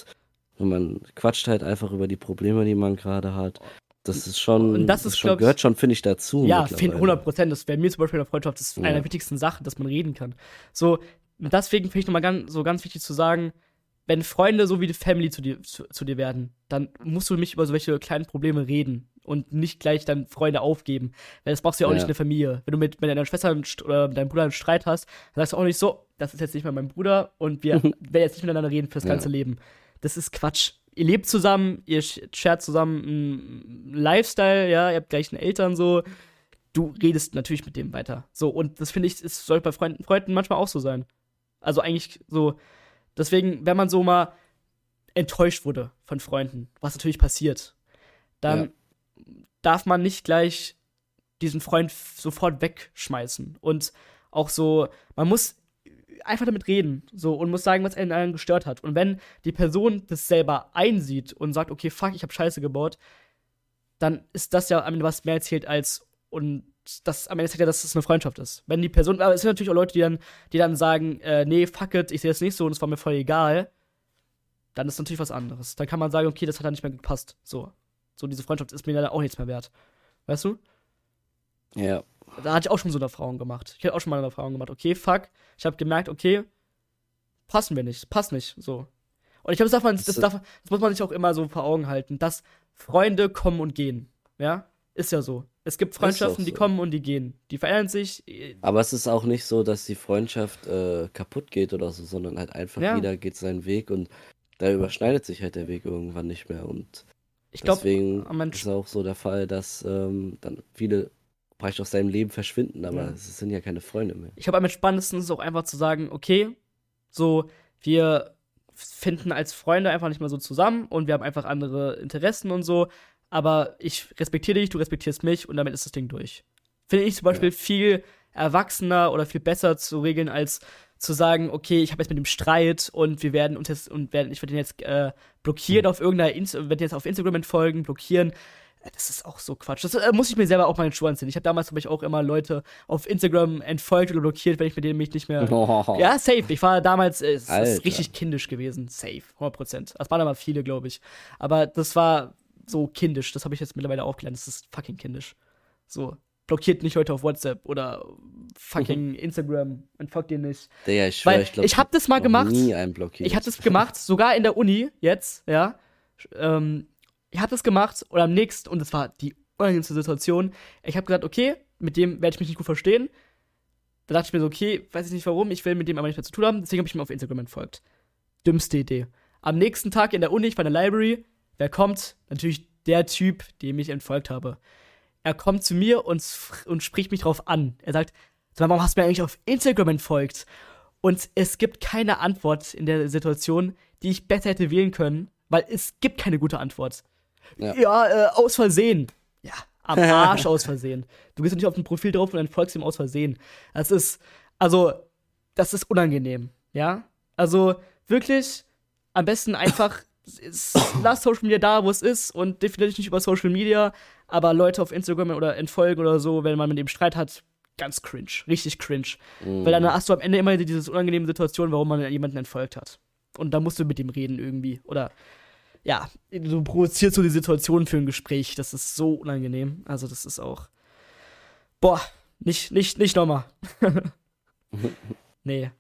und man quatscht halt einfach über die Probleme, die man gerade hat. Das ist schon, und das, ist, das schon, gehört schon, finde ich, dazu. Ja, 100 Prozent. Das wäre mir zum Beispiel in der Freundschaft das ist ja. eine der wichtigsten Sachen, dass man reden kann. So, deswegen finde ich nochmal ganz, so ganz wichtig zu sagen, wenn Freunde so wie die Family zu dir, zu, zu, dir werden, dann musst du mich über solche kleinen Probleme reden und nicht gleich dann Freunde aufgeben. Weil das brauchst du ja auch ja. nicht in der Familie. Wenn du mit, mit deiner Schwester oder deinem Bruder einen Streit hast, dann sagst du auch nicht so, das ist jetzt nicht mehr mein Bruder und wir werden jetzt nicht miteinander reden fürs ganze ja. Leben. Das ist Quatsch. Ihr lebt zusammen, ihr shared zusammen einen Lifestyle, ja, ihr habt gleichen Eltern so. Du redest natürlich mit dem weiter. So, und das finde ich, es soll bei Freunden, Freunden manchmal auch so sein. Also eigentlich so, deswegen, wenn man so mal enttäuscht wurde von Freunden, was natürlich passiert, dann ja. darf man nicht gleich diesen Freund sofort wegschmeißen. Und auch so, man muss einfach damit reden, so und muss sagen, was einen gestört hat. Und wenn die Person das selber einsieht und sagt, okay, fuck, ich habe Scheiße gebaut, dann ist das ja am Ende was mehr erzählt als und das am Ende sagt ja, dass es das eine Freundschaft ist. Wenn die Person, aber es sind natürlich auch Leute, die dann, die dann sagen, äh, nee, fuck it, ich sehe das nicht so und es war mir voll egal, dann ist natürlich was anderes. Dann kann man sagen, okay, das hat dann nicht mehr gepasst. So. So, diese Freundschaft ist mir leider auch nichts mehr wert. Weißt du? Ja. Da hatte ich auch schon so eine Erfahrung gemacht. Ich hatte auch schon mal eine Erfahrung gemacht. Okay, fuck. Ich habe gemerkt, okay, passen wir nicht, passt nicht. So. Und ich glaube, das, darf man, das, darf, das muss man sich auch immer so vor Augen halten, dass Freunde kommen und gehen. Ja? Ist ja so. Es gibt Freundschaften, so. die kommen und die gehen. Die verändern sich. Aber es ist auch nicht so, dass die Freundschaft äh, kaputt geht oder so, sondern halt einfach ja. jeder geht seinen Weg und da überschneidet sich halt der Weg irgendwann nicht mehr. Und ich glaub, deswegen ist auch so der Fall, dass ähm, dann viele praktisch aus seinem Leben verschwinden, aber es ja. sind ja keine Freunde mehr. Ich glaube, am entspannendsten ist es auch einfach zu sagen, okay, so, wir finden als Freunde einfach nicht mehr so zusammen und wir haben einfach andere Interessen und so aber ich respektiere dich, du respektierst mich und damit ist das Ding durch. Finde ich zum Beispiel ja. viel erwachsener oder viel besser zu regeln, als zu sagen, okay, ich habe jetzt mit dem Streit und wir werden uns jetzt und werden, ich werde ihn jetzt äh, blockieren mhm. auf irgendeiner, werde jetzt auf Instagram entfolgen, blockieren. Äh, das ist auch so Quatsch. Das äh, muss ich mir selber auch mal in den Schuhe anziehen. Ich habe damals habe ich auch immer Leute auf Instagram entfolgt oder blockiert, wenn ich mit denen mich nicht mehr. Oh. Ja, safe. Ich war damals, äh, es ist richtig kindisch gewesen. Safe. 100% Das waren aber viele, glaube ich. Aber das war so kindisch. Das habe ich jetzt mittlerweile auch gelernt. Das ist fucking kindisch. So, blockiert nicht heute auf WhatsApp oder fucking mhm. Instagram und folgt dir nicht. Der, ich schwör, ich, glaub, ich habe das mal gemacht. Nie einen blockiert. Ich habe das gemacht, sogar in der Uni jetzt, ja. Ähm, ich habe das gemacht und am nächsten, und das war die unangenehmste Situation, ich habe gesagt, okay, mit dem werde ich mich nicht gut verstehen. Da dachte ich mir so, okay, weiß ich nicht warum, ich will mit dem aber nicht mehr zu tun haben, deswegen habe ich mir auf Instagram entfolgt. Dümmste Idee. Am nächsten Tag in der Uni, ich war in der Library, Wer kommt? Natürlich der Typ, dem ich entfolgt habe. Er kommt zu mir und, und spricht mich drauf an. Er sagt, warum hast du mir eigentlich auf Instagram entfolgt? Und es gibt keine Antwort in der Situation, die ich besser hätte wählen können, weil es gibt keine gute Antwort. Ja, ja äh, aus Versehen. Ja, am Arsch aus Versehen. Du gehst nicht auf ein Profil drauf und entfolgst ihm aus Versehen. Das ist, also, das ist unangenehm, ja? Also, wirklich, am besten einfach lass Social Media da, wo es ist und definiere dich nicht über Social Media, aber Leute auf Instagram oder entfolgen oder so, wenn man mit dem Streit hat, ganz cringe, richtig cringe. Mm. Weil dann hast du am Ende immer diese unangenehme Situation, warum man jemanden entfolgt hat. Und da musst du mit ihm reden irgendwie. Oder ja, du provozierst so die Situation für ein Gespräch. Das ist so unangenehm. Also, das ist auch. Boah, nicht, nicht, nicht nochmal. nee.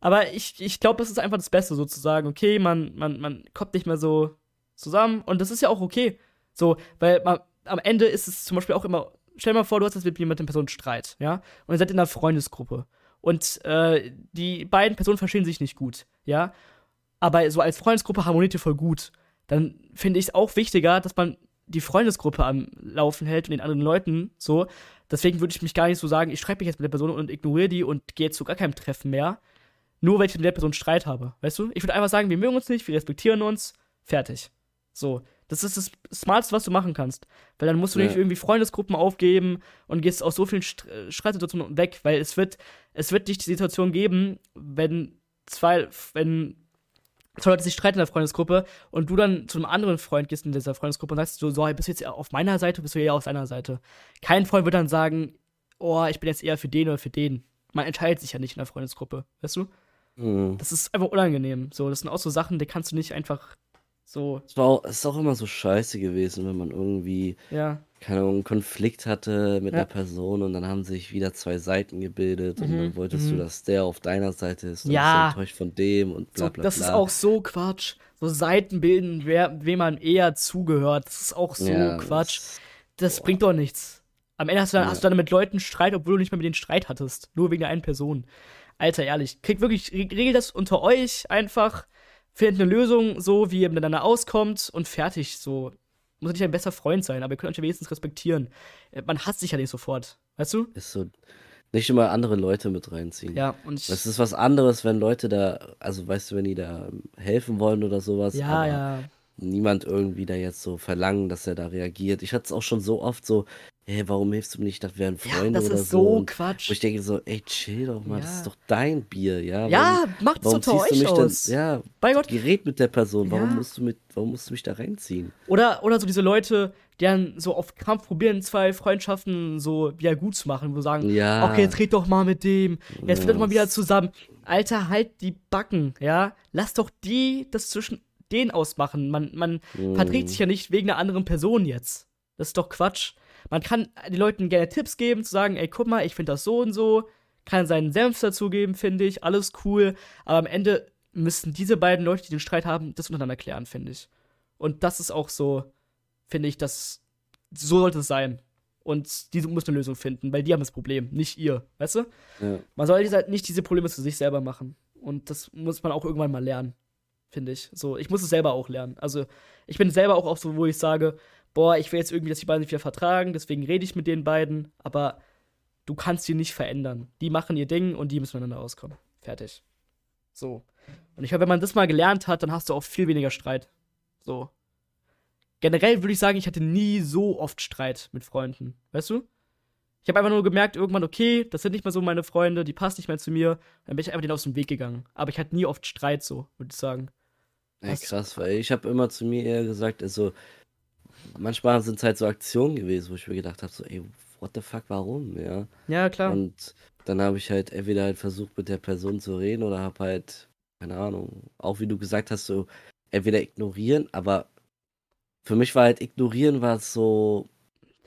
Aber ich, ich glaube, das ist einfach das Beste, sozusagen. Okay, man, man, man kommt nicht mehr so zusammen und das ist ja auch okay. So, weil man, am Ende ist es zum Beispiel auch immer, stell dir mal vor, du hast jetzt mit jemandem Person Streit, ja, und ihr seid in einer Freundesgruppe und äh, die beiden Personen verstehen sich nicht gut, ja, aber so als Freundesgruppe harmoniert ihr voll gut. Dann finde ich es auch wichtiger, dass man die Freundesgruppe am Laufen hält und den anderen Leuten so. Deswegen würde ich mich gar nicht so sagen, ich schreibe mich jetzt mit der Person und ignoriere die und gehe zu gar keinem Treffen mehr nur weil ich mit der Person Streit habe. Weißt du? Ich würde einfach sagen, wir mögen uns nicht, wir respektieren uns, fertig. So. Das ist das Smarteste, was du machen kannst. Weil dann musst du ja. nicht irgendwie Freundesgruppen aufgeben und gehst aus so vielen äh, Streitsituationen weg, weil es wird, es wird nicht die Situation geben, wenn zwei, wenn zwei Leute sich streiten in der Freundesgruppe und du dann zu einem anderen Freund gehst in dieser Freundesgruppe und sagst so, so, bist du jetzt auf meiner Seite, bist du eher auf seiner Seite. Kein Freund wird dann sagen, oh, ich bin jetzt eher für den oder für den. Man entscheidet sich ja nicht in der Freundesgruppe, weißt du? Mhm. Das ist einfach unangenehm. So, das sind auch so Sachen, die kannst du nicht einfach so. Es, war auch, es ist auch immer so scheiße gewesen, wenn man irgendwie, ja. keine Ahnung, einen Konflikt hatte mit ja. einer Person und dann haben sich wieder zwei Seiten gebildet mhm. und dann wolltest mhm. du, dass der auf deiner Seite ist und ja. bist enttäuscht von dem und bla bla so, Das bla. ist auch so Quatsch. So Seiten bilden, wer, wem man eher zugehört. Das ist auch so ja, Quatsch. Das, das bringt doch nichts. Am Ende hast du, dann, hast du dann mit Leuten Streit, obwohl du nicht mehr mit denen Streit hattest. Nur wegen der einen Person. Alter, ehrlich, kriegt wirklich, regelt das unter euch einfach, findet eine Lösung, so wie ihr miteinander auskommt und fertig, so. Muss nicht ein besser Freund sein, aber ihr könnt euch ja wenigstens respektieren. Äh, man hasst sich ja nicht sofort, weißt du? Ist so, nicht immer andere Leute mit reinziehen. Ja, und ich, Das ist was anderes, wenn Leute da, also weißt du, wenn die da helfen wollen oder sowas. Ja, ja. Niemand irgendwie da jetzt so verlangen, dass er da reagiert. Ich hatte es auch schon so oft so, hey, warum hilfst du mir nicht? Das wären Freunde ja, das oder ist so. Quatsch. Wo ich denke so, ey, chill doch mal, ja. das ist doch dein Bier, ja. Ja, macht's warum unter euch aus. Dann, ja, bei Gott. Gerät mit der Person, warum ja. musst du mit, warum musst du mich da reinziehen? Oder, oder so diese Leute, die dann so auf Kampf probieren, zwei Freundschaften so wieder gut zu machen, wo sagen, ja. okay, jetzt red doch mal mit dem, jetzt ja. doch mal wieder zusammen. Alter, halt die Backen, ja. Lass doch die das zwischen denen ausmachen. Man, man mm. verträgt sich ja nicht wegen einer anderen Person jetzt. Das ist doch Quatsch. Man kann den Leuten gerne Tipps geben, zu sagen, ey, guck mal, ich finde das so und so, kann seinen Senf dazugeben, finde ich, alles cool. Aber am Ende müssen diese beiden Leute, die den Streit haben, das untereinander klären, finde ich. Und das ist auch so, finde ich, dass so sollte es sein. Und die muss eine Lösung finden, weil die haben das Problem, nicht ihr, weißt du? Ja. Man sollte halt nicht diese Probleme zu sich selber machen. Und das muss man auch irgendwann mal lernen, finde ich. So, ich muss es selber auch lernen. Also, ich bin selber auch oft so, wo ich sage, boah, ich will jetzt irgendwie, dass die beiden sich wieder vertragen, deswegen rede ich mit den beiden, aber du kannst sie nicht verändern. Die machen ihr Ding und die müssen miteinander auskommen. Fertig. So. Und ich glaube, wenn man das mal gelernt hat, dann hast du auch viel weniger Streit. So. Generell würde ich sagen, ich hatte nie so oft Streit mit Freunden. Weißt du? Ich habe einfach nur gemerkt, irgendwann, okay, das sind nicht mehr so meine Freunde, die passen nicht mehr zu mir. Dann bin ich einfach denen aus dem Weg gegangen. Aber ich hatte nie oft Streit, so, würde ich sagen. Ey, krass, weil ich habe immer zu mir eher gesagt, also, manchmal sind es halt so Aktionen gewesen, wo ich mir gedacht habe, so, ey, what the fuck, warum, ja? Ja, klar. Und dann habe ich halt entweder halt versucht, mit der Person zu reden oder habe halt, keine Ahnung, auch wie du gesagt hast, so, entweder ignorieren, aber für mich war halt ignorieren war so,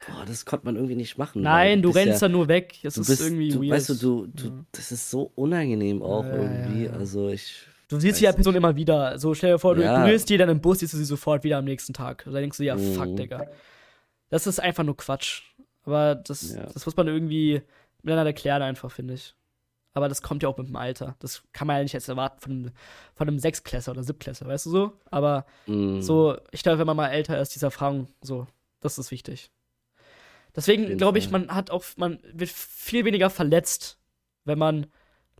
boah, das konnte man irgendwie nicht machen. Nein, du rennst ja, da nur weg. Das ist bist, irgendwie du, weird. Weißt du, du, du ja. das ist so unangenehm auch ja, irgendwie. Also ich Du siehst die Person immer wieder. So, stell dir vor, du ignorierst die dann im Bus, siehst du sie sofort wieder am nächsten Tag. Da denkst du, ja, mhm. fuck, Digga. Das ist einfach nur Quatsch. Aber das, das muss man irgendwie miteinander klären, einfach, finde ich. Aber das kommt ja auch mit dem Alter. Das kann man ja nicht jetzt erwarten von, von einem Sechsklässler oder Siebtklässler, weißt du so? Aber mhm. so, ich glaube, wenn man mal älter ist, diese Erfahrung, so, das ist wichtig. Deswegen glaube ich, man hat auch, man wird viel weniger verletzt, wenn man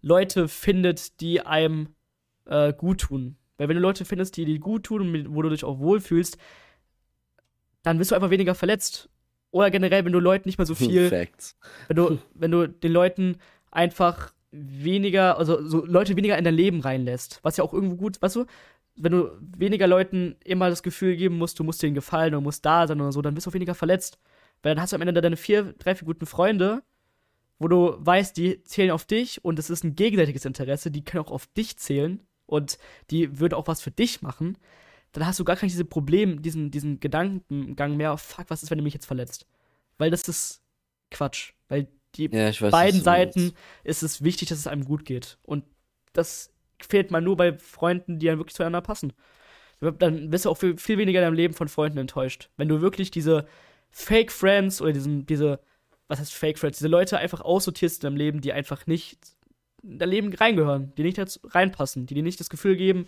Leute findet, die einem äh, gut tun. Weil wenn du Leute findest, die dir gut tun und wo du dich auch wohlfühlst, dann bist du einfach weniger verletzt. Oder generell, wenn du Leuten nicht mehr so viel. Facts. Wenn du, wenn du den Leuten einfach weniger, also so Leute weniger in dein Leben reinlässt. Was ja auch irgendwo gut, weißt du, wenn du weniger Leuten immer das Gefühl geben musst, du musst denen gefallen und musst da sein oder so, dann bist du auch weniger verletzt. Weil dann hast du am Ende deine vier, drei, vier guten Freunde, wo du weißt, die zählen auf dich und es ist ein gegenseitiges Interesse, die können auch auf dich zählen und die würde auch was für dich machen, dann hast du gar kein dieses Problem, diesen, diesen Gedankengang mehr, fuck, was ist, wenn du mich jetzt verletzt? Weil das ist Quatsch. Weil die ja, weiß, beiden Seiten ist es wichtig, dass es einem gut geht. Und das fehlt mal nur bei Freunden, die dann wirklich zueinander passen. Dann bist du auch viel, viel weniger in deinem Leben von Freunden enttäuscht. Wenn du wirklich diese Fake Friends oder diesen, diese, was heißt Fake Friends, diese Leute einfach aussortierst in deinem Leben, die einfach nicht dein Leben reingehören, die nicht jetzt reinpassen, die dir nicht das Gefühl geben,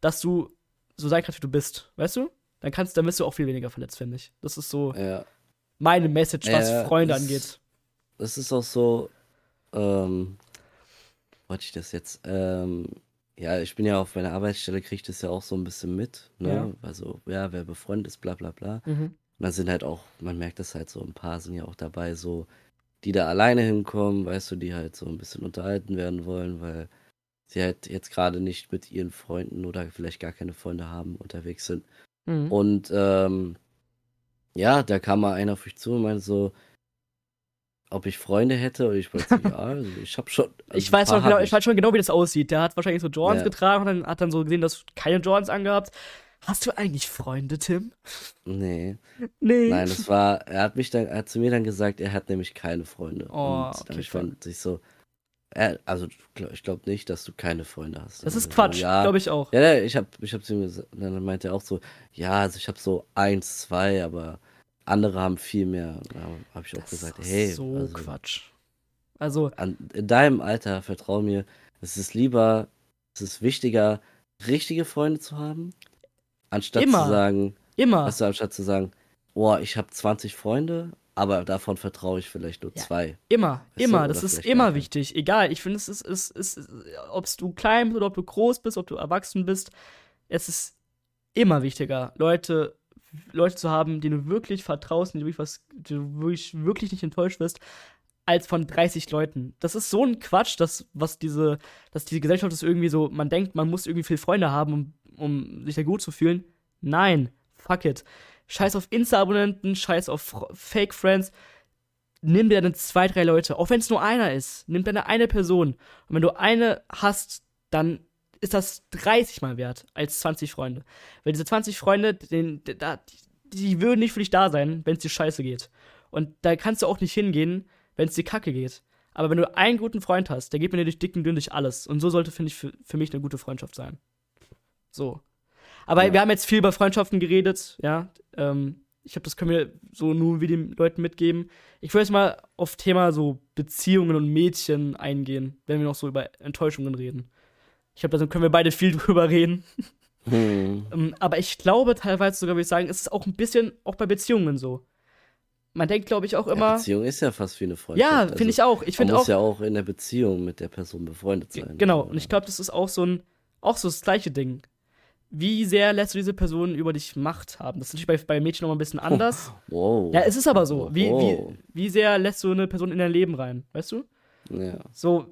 dass du so sein kannst, wie du bist. Weißt du? Dann kannst, dann bist du auch viel weniger verletzt, finde ich. Das ist so ja. meine Message, was ja, Freunde das, angeht. Das ist auch so, ähm, wollte ich das jetzt? Ähm, ja, ich bin ja auf meiner Arbeitsstelle, kriege ich das ja auch so ein bisschen mit, ne? Ja. Also, ja, wer befreundet ist, bla bla bla. Mhm. Und dann sind halt auch, man merkt das halt so, ein paar sind ja auch dabei, so, die da alleine hinkommen, weißt du, die halt so ein bisschen unterhalten werden wollen, weil sie halt jetzt gerade nicht mit ihren Freunden oder vielleicht gar keine Freunde haben, unterwegs sind. Mhm. Und ähm, ja, da kam mal einer auf mich zu und meinte so, ob ich Freunde hätte. Und ich so, ja, also ich habe schon. Also ich, weiß auch genau, ich weiß schon genau, wie das aussieht. Der hat wahrscheinlich so Jordans Ja. getragen und dann hat dann so gesehen, dass keine Jordans angehabt. Hast du eigentlich Freunde, Tim? Nee. Nee. Nein, es war, er hat mich dann, er hat zu mir dann gesagt, er hat nämlich keine Freunde. Oh, und okay, ich fand sich so, er, also ich glaube nicht, dass du keine Freunde hast. das ist Quatsch, Ja, glaube ich auch. ja, ich habe ich hab zu ihm gesagt, dann meinte er auch so, ja, also ich habe so eins, zwei, aber andere haben viel mehr. Da habe ich auch Das gesagt, ist hey, so also, Quatsch. Also, an, in deinem Alter, vertrau mir, es ist lieber, es ist wichtiger, richtige Freunde zu haben, anstatt Immer. zu sagen, immer. weißt du, anstatt zu sagen, oh, ich habe 20 Freunde, aber davon vertraue ich vielleicht nur Ja. zwei. Immer, du, immer. oder Das ist immer wichtig. Egal. Ich finde, es ist, es ist, ob du klein bist oder ob du groß bist, ob du erwachsen bist. Es ist immer wichtiger, Leute, Leute zu haben, denen du wirklich vertraust, denen du wirklich, was, die du wirklich, wirklich nicht enttäuscht wirst, als von 30 Leuten. Das ist so ein Quatsch, dass, was diese, dass diese Gesellschaft ist irgendwie so, man denkt, man muss irgendwie viele Freunde haben, um, um sich da gut zu fühlen. Nein, fuck it. Scheiß auf Insta-Abonnenten, scheiß auf Fr- Fake-Friends. Nimm dir dann zwei, drei Leute, auch wenn es nur einer ist. Nimm deine eine Person. Und wenn du eine hast, dann ist das 30 mal wert als 20 Freunde. Weil diese 20 Freunde, den, die, die würden nicht für dich da sein, wenn es dir scheiße geht. Und da kannst du auch nicht hingehen, wenn es dir kacke geht. Aber wenn du einen guten Freund hast, der geht mir durch dick und dünn durch alles. Und so sollte, finde ich, für, für mich eine gute Freundschaft sein. So. Aber Ja. wir haben jetzt viel über Freundschaften geredet, ja. Ähm, ich glaube, das können wir so nur wie den Leuten mitgeben. Ich will jetzt mal auf Thema so Beziehungen und Mädchen eingehen, wenn wir noch so über Enttäuschungen reden. Ich glaube, da können wir beide viel drüber reden. Hm. Ähm, aber ich glaube teilweise sogar, würde ich sagen, ist es auch ein bisschen auch bei Beziehungen so. Man denkt, glaube ich, auch Ja, immer. Beziehung ist ja fast wie eine Freundschaft. Ja, Also, finde ich auch. Ich man finde muss auch. ja auch in der Beziehung mit der Person befreundet sein. Genau, Also, und ich glaube, das ist auch so ein, auch so das gleiche Ding. Wie sehr lässt du diese Person über dich Macht haben? Das ist natürlich bei, bei Mädchen noch mal ein bisschen anders. Wow. Ja, es ist aber so. Wie, wie, Wow. wie sehr lässt du eine Person in dein Leben rein? Weißt du? Ja. So,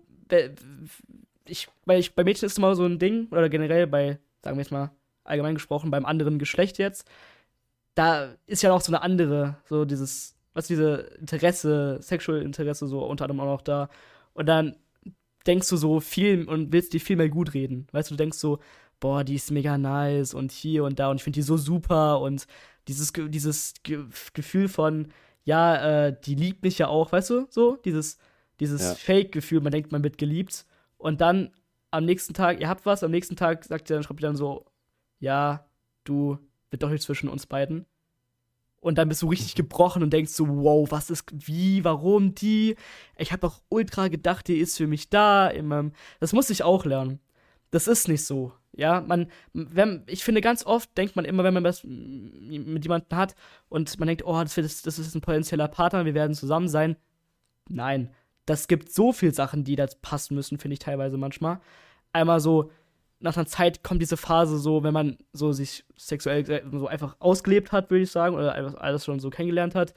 ich, weil ich, bei Mädchen ist es immer so ein Ding, oder generell bei, sagen wir jetzt mal, allgemein gesprochen, beim anderen Geschlecht jetzt, da ist ja noch so eine andere, so dieses, was diese Interesse, Sexual Interesse so unter anderem auch noch da. Und dann denkst du so viel und willst dir viel mehr gut reden. Weißt du, du denkst so, boah, die ist mega nice und hier und da und ich finde die so super und dieses, dieses Ge Gefühl von, ja, äh, die liebt mich ja auch, weißt du, so, dieses, dieses Ja. Fake-Gefühl, man denkt, man wird geliebt und dann am nächsten Tag, ihr habt was, am nächsten Tag sagt ihr dann, schreibt ihr dann so, ja, du, wird doch nicht zwischen uns beiden. Und dann bist du richtig gebrochen und denkst so, wow, was ist, wie, warum die? Ich habe doch ultra gedacht, die ist für mich da. In meinem, das muss ich auch lernen. Das ist nicht so. Ja, man, wenn, ich finde, ganz oft denkt man immer, wenn man mm, mit jemandem hat und man denkt, oh, das, wird, das ist ein potenzieller Partner, wir werden zusammen sein. Nein, das gibt so viele Sachen, die da passen müssen, finde ich teilweise manchmal. Einmal so, nach einer Zeit kommt diese Phase so, wenn man so sich sexuell so einfach ausgelebt hat, würde ich sagen, oder alles schon so kennengelernt hat,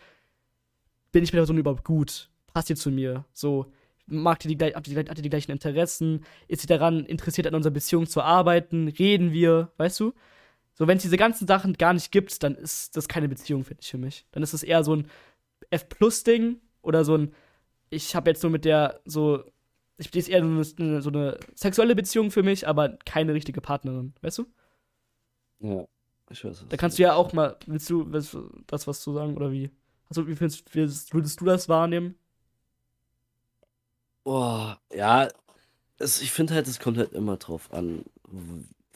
bin ich mit der Person überhaupt gut? Passt die zu mir? So, mag die, habt ihr die, hat die gleichen Interessen? Ist sie daran interessiert, an unserer Beziehung zu arbeiten? Reden wir? Weißt du? So, wenn es diese ganzen Sachen gar nicht gibt, dann ist das keine Beziehung, finde ich, für mich. Dann ist es eher so ein F-Plus-Ding oder so ein, ich habe jetzt nur mit der so, ich ist eher so eine, so eine sexuelle Beziehung für mich, aber keine richtige Partnerin, weißt du? Ja. Ich weiß, was Da kannst du ja auch mal, willst du das was zu sagen oder wie? Also, wie findest, würdest du das wahrnehmen? Boah, ja, es, ich finde halt, es kommt halt immer drauf an,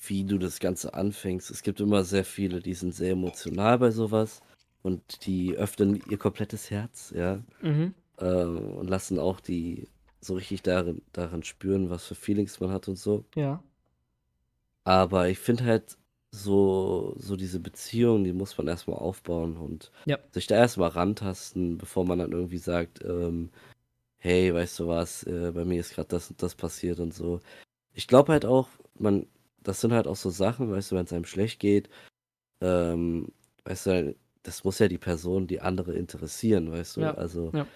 wie du das Ganze anfängst. Es gibt immer sehr viele, die sind sehr emotional bei sowas und die öffnen ihr komplettes Herz, ja, Mhm. ähm, und lassen auch die so richtig darin, darin spüren, was für Feelings man hat und so. Ja. Aber ich finde halt, so, so diese Beziehung, die muss man erstmal aufbauen und Ja. sich da erstmal rantasten, bevor man dann irgendwie sagt, ähm, hey, weißt du was, äh, bei mir ist gerade das und das passiert und so. Ich glaube halt auch, man, das sind halt auch so Sachen, weißt du, wenn es einem schlecht geht, ähm, weißt du, das muss ja die Person, die andere interessieren, weißt du? Ja, Also, ja.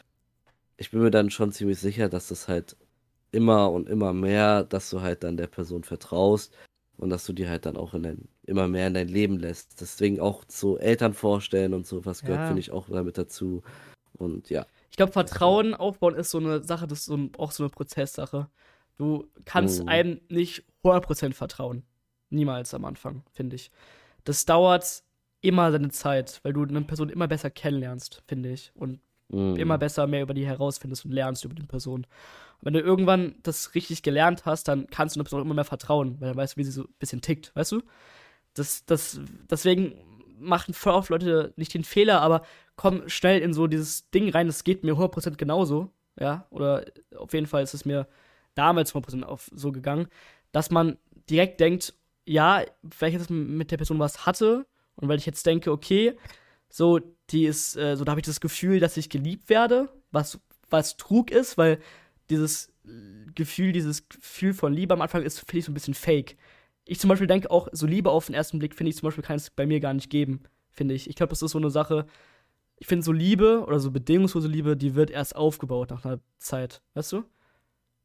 ich bin mir dann schon ziemlich sicher, dass das halt immer und immer mehr, dass du halt dann der Person vertraust und dass du die halt dann auch in dein, immer mehr in dein Leben lässt. Deswegen auch so Eltern vorstellen und sowas gehört, Ja. finde ich, auch damit dazu. Und ja. Ich glaube, Vertrauen aufbauen ist so eine Sache, das ist so ein, auch so eine Prozesssache. Du kannst Mhm. einem nicht 100% vertrauen. Niemals am Anfang, finde ich. Das dauert immer seine Zeit, weil du eine Person immer besser kennenlernst, finde ich. Und mm, immer besser mehr über die herausfindest und lernst über die Person. Und wenn du irgendwann das richtig gelernt hast, dann kannst du einer Person immer mehr vertrauen, weil dann weißt du, wie sie so ein bisschen tickt, weißt du? Das, das, deswegen machen voll oft Leute nicht den Fehler, aber kommen schnell in so dieses Ding rein, das geht mir 100% genauso, ja, oder auf jeden Fall ist es mir damals 100% auf so gegangen, dass man direkt denkt, ja, weil ich jetzt mit der Person was hatte und weil ich jetzt denke, okay, so, die ist, äh, so, da habe ich das Gefühl, dass ich geliebt werde, was, was Trug ist, weil dieses Gefühl, dieses Gefühl von Liebe am Anfang ist, finde ich, so ein bisschen fake. Ich zum Beispiel denke auch, so Liebe auf den ersten Blick, finde ich zum Beispiel, kann es bei mir gar nicht geben, finde ich. Ich glaube, das ist so eine Sache, ich finde so Liebe oder so bedingungslose Liebe, die wird erst aufgebaut nach einer Zeit, weißt du?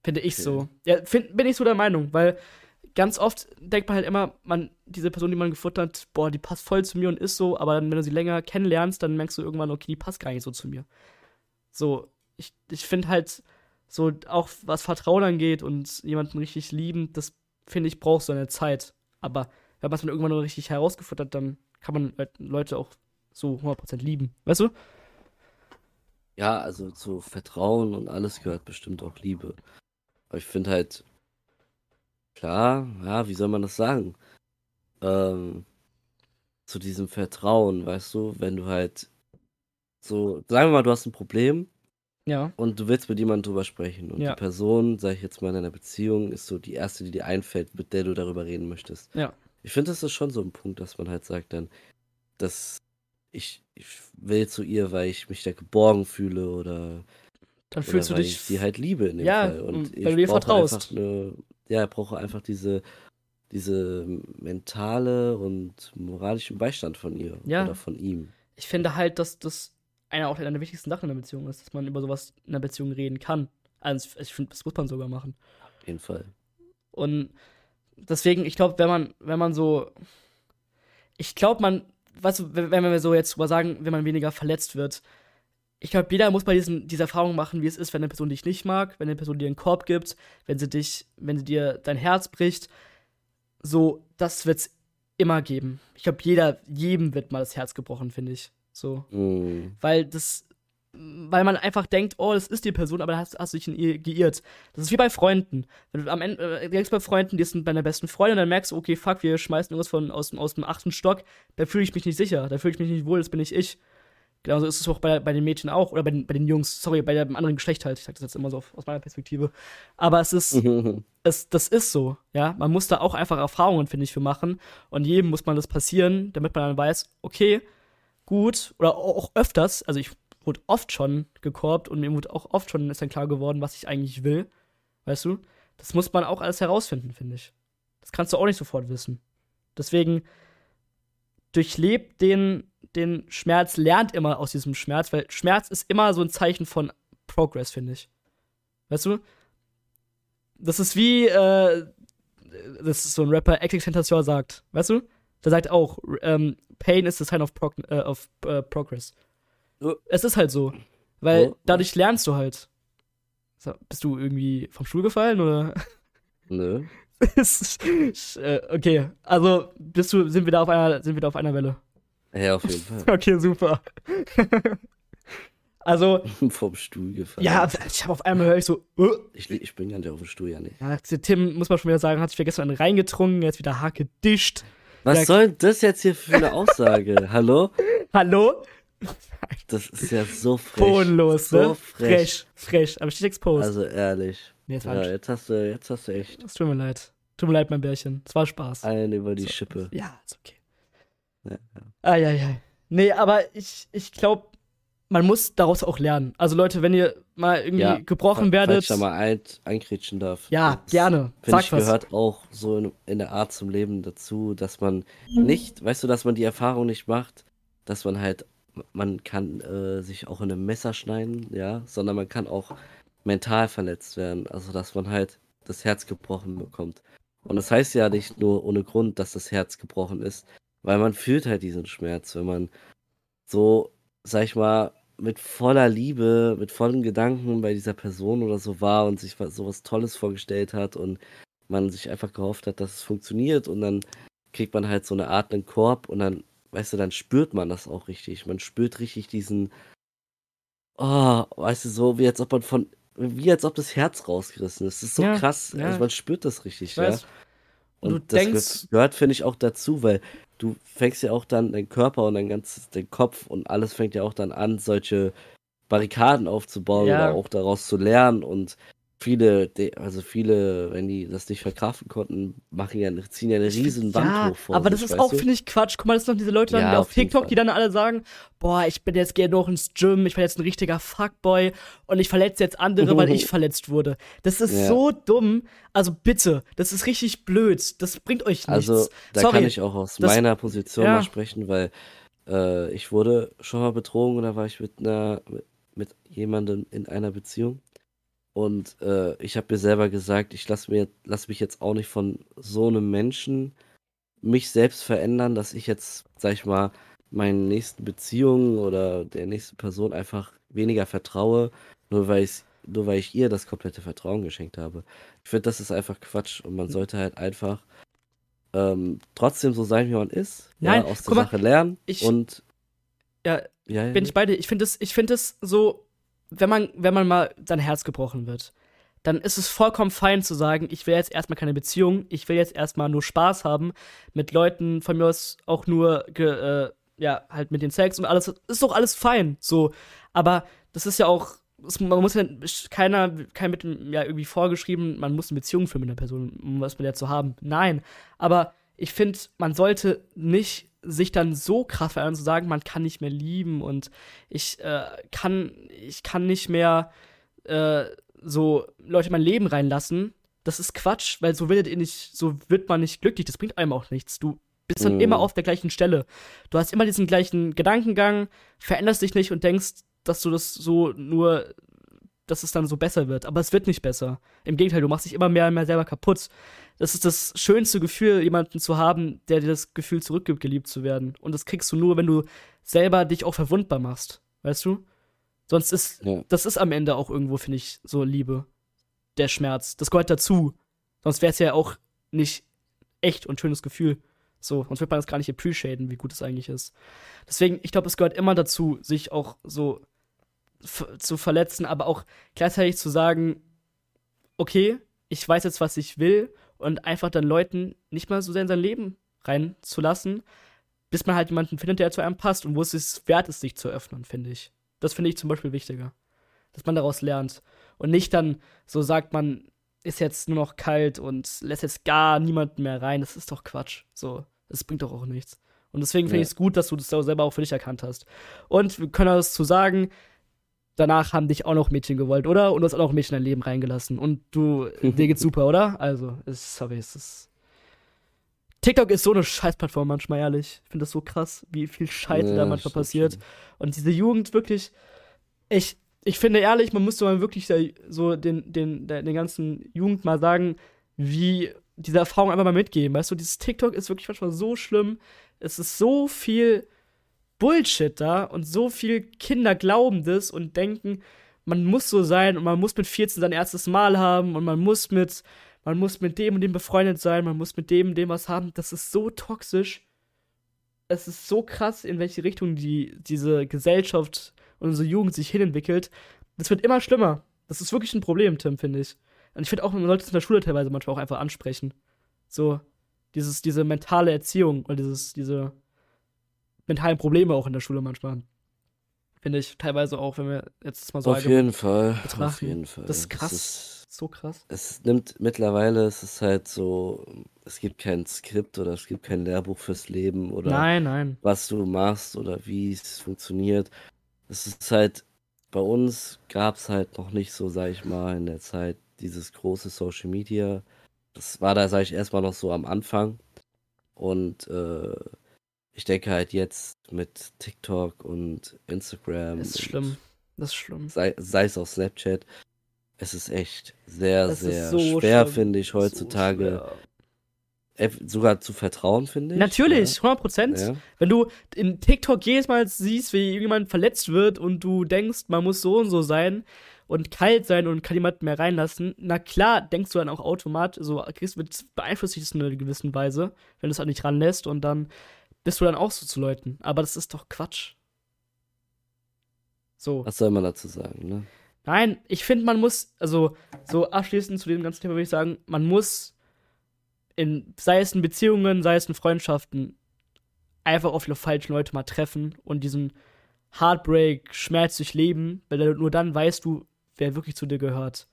Finde ich Okay. so. Ja, find, bin ich so der Meinung, weil ganz oft denkt man halt immer, man, diese Person, die man gefunden hat, boah, die passt voll zu mir und ist so, aber dann, wenn du sie länger kennenlernst, dann merkst du irgendwann, okay, die passt gar nicht so zu mir. So, ich, ich finde halt, so auch was Vertrauen angeht und jemanden richtig lieben, das finde ich, braucht so eine Zeit. Aber wenn man es dann irgendwann nur richtig herausgefunden hat, dann kann man halt Leute auch so 100% lieben. Weißt du? Ja, also zu Vertrauen und alles gehört bestimmt auch Liebe. Aber ich finde halt, klar, ja, wie soll man das sagen? Ähm, zu diesem Vertrauen, weißt du, wenn du halt so, sagen wir mal, du hast ein Problem Ja. und du willst mit jemandem drüber sprechen und Ja. die Person, sag ich jetzt mal in einer Beziehung, ist so die erste, die dir einfällt, mit der du darüber reden möchtest. Ja. Ich finde, das ist schon so ein Punkt, dass man halt sagt dann, dass ich, ich will zu ihr, weil ich mich da geborgen fühle oder Dann oder fühlst du weil dich. ich sie halt liebe in dem Ja, Fall. Und und ich weil du ihr vertraust. Eine, ja, ich brauche einfach diese, diese mentale und moralischen Beistand von ihr Ja. oder von ihm. ich finde halt, dass das eine auch einer der wichtigsten Sachen in einer Beziehung ist, dass man über sowas in einer Beziehung reden kann. Also ich finde, das muss man sogar machen. Auf jeden Fall. Und deswegen, ich glaube, wenn man, wenn man so, ich glaube, man, weißt du, wenn, wir so jetzt mal sagen, wenn man weniger verletzt wird, ich glaube, jeder muss bei diesen, diese Erfahrung machen, wie es ist, wenn eine Person dich nicht mag, wenn eine Person dir einen Korb gibt, wenn sie dich, wenn sie dir dein Herz bricht. So, das wird's immer geben. Ich glaube, jeder, jedem wird mal das Herz gebrochen, finde ich. So Mm, weil das, weil man einfach denkt, oh, das ist die Person, aber dann hast, hast du dich geirrt. Das ist wie bei Freunden. Wenn du am Ende äh, denkst bei Freunden, die sind deine besten Freunde, und dann merkst du, okay, fuck, wir schmeißen irgendwas von aus dem, aus dem achten Stock, da fühle ich mich nicht sicher, da fühle ich mich nicht wohl, das bin nicht ich. Genauso ist es auch bei, bei den Mädchen auch, oder bei den, bei den Jungs, sorry, bei dem anderen Geschlecht halt, ich sag das jetzt immer so aus meiner Perspektive. Aber es ist, es, das ist so, ja. Man muss da auch einfach Erfahrungen, finde ich, für machen. Und jedem muss man das passieren, damit man dann weiß, okay, gut, oder auch öfters, also ich wurde oft schon gekorbt und mir wurde auch oft schon ist dann klar geworden, was ich eigentlich will. Weißt du? Das muss man auch alles herausfinden, finde ich. Das kannst du auch nicht sofort wissen. Deswegen durchlebt den, den Schmerz, lernt immer aus diesem Schmerz, weil Schmerz ist immer so ein Zeichen von Progress, finde ich. Weißt du? Das ist wie, äh, das ist so ein Rapper, Extentacion sagt, weißt du? Der sagt auch, ähm, Pain is the sign of, prog äh, of äh, progress. Es ist halt so. Weil Oh. dadurch lernst du halt. So, bist du irgendwie vom Stuhl gefallen oder? Nö. Äh, okay, also bist du, sind wir da auf einer, sind wir da auf einer Welle. Ja, auf jeden Fall. Okay, super. also, Vom Stuhl gefallen. ja, ich habe auf einmal höre ich so, uh, Ich, ich bin ja nicht auf dem Stuhl, ja nicht. ja, Tim, muss man schon wieder sagen, hat sich wieder gestern einen reingetrunken, jetzt wieder hart gedischt. Was Ja. soll das jetzt hier für eine Aussage? Hallo? Hallo? Das ist ja so frech. Bodenlos, so ne? frech. Frech. Aber steht exposed. Also ehrlich. nee, jetzt Ja, ein jetzt hast du, jetzt hast du echt Es tut mir leid. Tut mir leid, mein Bärchen. Es war Spaß. einen über die So. Schippe. Ja, ist okay. Ja, Eieiei. Nee, aber ich, ich glaube, man muss daraus auch lernen. Also Leute, wenn ihr mal irgendwie ja, gebrochen werdet. Wenn ich da mal ein, einkritschen darf. Ja, gerne. Sag ich, was. gehört auch so in, in, der Art zum Leben dazu, dass man nicht, weißt du, dass man die Erfahrung nicht macht, dass man halt, man kann äh, sich auch in einem Messer schneiden, ja, sondern man kann auch mental verletzt werden. Also, dass man halt das Herz gebrochen bekommt. Und das heißt ja nicht nur ohne Grund, dass das Herz gebrochen ist, weil man fühlt halt diesen Schmerz, wenn man so, sag ich mal, mit voller Liebe, mit vollen Gedanken bei dieser Person oder so war und sich so was Tolles vorgestellt hat und man sich einfach gehofft hat, dass es funktioniert und dann kriegt man halt so eine Art einen Korb und dann, weißt du, dann spürt man das auch richtig. Man spürt richtig diesen, oh, weißt du, so wie als ob man von, wie als ob das Herz rausgerissen ist. Das ist so ja, krass. Ja. Also man spürt das richtig, ja. Und, und das denkst, gehört, finde ich, auch dazu, weil du fängst ja auch dann dein Körper und dein ganzes, dein Kopf und alles fängt ja auch dann an, solche Barrikaden aufzubauen ja. oder auch daraus zu lernen und viele, also viele, wenn die das nicht verkraften konnten, machen ja, ziehen ja eine riesen Wand ja, hoch vor. Aber das ist auch, finde ich, Quatsch. Guck mal, das sind noch diese Leute dann, ja, auf, auf TikTok, die dann alle sagen, boah, ich bin jetzt gerne noch ins Gym, ich bin jetzt ein richtiger Fuckboy und ich verletze jetzt andere, weil ich verletzt wurde. Das ist ja. so dumm. Also bitte, das ist richtig blöd. Das bringt euch nichts. Also da Sorry, kann ich auch aus das, meiner Position mal sprechen, weil äh, ich wurde schon mal betrogen und da war ich mit einer, mit jemandem in einer Beziehung. Und äh, ich habe mir selber gesagt, ich lasse mir lass mich jetzt auch nicht von so einem Menschen mich selbst verändern, dass ich jetzt, sag ich mal, meinen nächsten Beziehungen oder der nächsten Person einfach weniger vertraue, nur weil ich nur weil ich ihr das komplette Vertrauen geschenkt habe. Ich finde, das ist einfach Quatsch und man hm. sollte halt einfach ähm, trotzdem so sein, wie man ist, Nein, ja, aus der Sache mal, lernen ich, und ja, ja, bin ich beide. Ich finde es, ich finde es so wenn man, wenn man mal sein Herz gebrochen wird, dann ist es vollkommen fein zu sagen, ich will jetzt erstmal keine Beziehung, ich will jetzt erstmal nur Spaß haben mit Leuten, von mir aus auch nur, äh, ja, halt mit den Sex und alles, ist doch alles fein, so. Aber das ist ja auch, man muss ja, keiner, kein mit, ja, irgendwie vorgeschrieben, man muss eine Beziehung führen mit einer Person, um was mit der zu haben. Nein. Aber ich finde, man sollte nicht sich dann so krass verändern, zu sagen, man kann nicht mehr lieben und ich äh, kann, ich kann nicht mehr äh, so Leute in mein Leben reinlassen. Das ist Quatsch, weil so werdet ihr nicht, so wird man nicht glücklich, das bringt einem auch nichts. Du bist dann mm. immer auf der gleichen Stelle. Du hast immer diesen gleichen Gedankengang, veränderst dich nicht und denkst, dass du das so nur dass es dann so besser wird. Aber es wird nicht besser. Im Gegenteil, du machst dich immer mehr und mehr selber kaputt. Das ist das schönste Gefühl, jemanden zu haben, der dir das Gefühl zurückgibt, geliebt zu werden. Und das kriegst du nur, wenn du selber dich auch verwundbar machst. Weißt du? Sonst ist, ja. das ist am Ende auch irgendwo, finde ich, so Liebe. Der Schmerz. Das gehört dazu. Sonst wäre es ja auch nicht echt und schönes Gefühl. So, sonst wird man das gar nicht appreciaten, wie gut es eigentlich ist. Deswegen, ich glaube, es gehört immer dazu, sich auch so zu verletzen, aber auch gleichzeitig zu sagen, okay, ich weiß jetzt, was ich will und einfach dann Leuten nicht mal so sehr in sein Leben reinzulassen, bis man halt jemanden findet, der zu einem passt und wo es sich wert ist, sich zu öffnen, finde ich. Das finde ich zum Beispiel wichtiger. Dass man daraus lernt. Und nicht dann so sagt, man ist jetzt nur noch kalt und lässt jetzt gar niemanden mehr rein. Das ist doch Quatsch. So, das bringt doch auch nichts. Und deswegen finde ja. ich es gut, dass du das selber auch für dich erkannt hast. Und wir können das zu sagen, danach haben dich auch noch Mädchen gewollt, oder? Und du hast auch noch Mädchen in dein Leben reingelassen. Und du, dir geht's super, oder? Also, ist, sorry, es ist. TikTok ist so eine Scheißplattform manchmal, ehrlich. Ich finde das so krass, wie viel Scheiße ja, da manchmal passiert. Schon. Und diese Jugend wirklich, ich, ich finde ehrlich, man müsste mal wirklich so den, den, den ganzen Jugend mal sagen, wie diese Erfahrung einfach mal mitgeben. Weißt du, dieses TikTok ist wirklich manchmal so schlimm. Es ist so viel Bullshit da und so viel Kinder glauben das und denken, man muss so sein und man muss mit 14 sein erstes Mal haben und man muss mit, man muss mit dem und dem befreundet sein, man muss mit dem und dem was haben. Das ist so toxisch. Es ist so krass, in welche Richtung die, diese Gesellschaft und unsere Jugend sich hinentwickelt. Das wird immer schlimmer. Das ist wirklich ein Problem, Tim, finde ich. Und ich finde auch, man sollte es in der Schule teilweise manchmal auch einfach ansprechen. So, dieses, diese mentale Erziehung oder dieses, diese mentalen Probleme auch in der Schule manchmal. Finde ich teilweise auch, wenn wir jetzt mal so Auf jeden Fall. Betrachten. Auf jeden Fall. Das ist krass. Das ist, so krass. Es nimmt mittlerweile, es ist halt so, es gibt kein Skript oder es gibt kein Lehrbuch fürs Leben oder nein, nein. was du machst oder wie es funktioniert. es ist halt, bei uns gab es halt noch nicht so, sag ich mal, in der Zeit dieses große Social Media. Das war da, sag ich, erstmal noch so am Anfang. Und äh, ich denke halt jetzt mit TikTok und Instagram. Das ist schlimm. Das ist schlimm. Sei, sei es auch Snapchat. Es ist echt sehr, das sehr so schwer, finde ich, heutzutage. So sogar zu vertrauen, finde ich. Natürlich, ja. 100 Prozent. Ja. Wenn du in TikTok jedes Mal siehst, wie irgendjemand verletzt wird und du denkst, man muss so und so sein und kalt sein und kann jemanden mehr reinlassen, na klar, denkst du dann auch automatisch, so kriegst, beeinflusst dich das in einer gewissen Weise, wenn du es halt nicht ranlässt und dann bist du dann auch so zu Leuten. Aber das ist doch Quatsch. So. Was soll man dazu sagen, ne? Nein, ich finde, man muss, also so abschließend zu dem ganzen Thema würde ich sagen, man muss in, sei es in Beziehungen, sei es in Freundschaften, einfach auf die falschen Leute mal treffen und diesen Heartbreak, Schmerz durchleben, weil nur dann weißt du, wer wirklich zu dir gehört.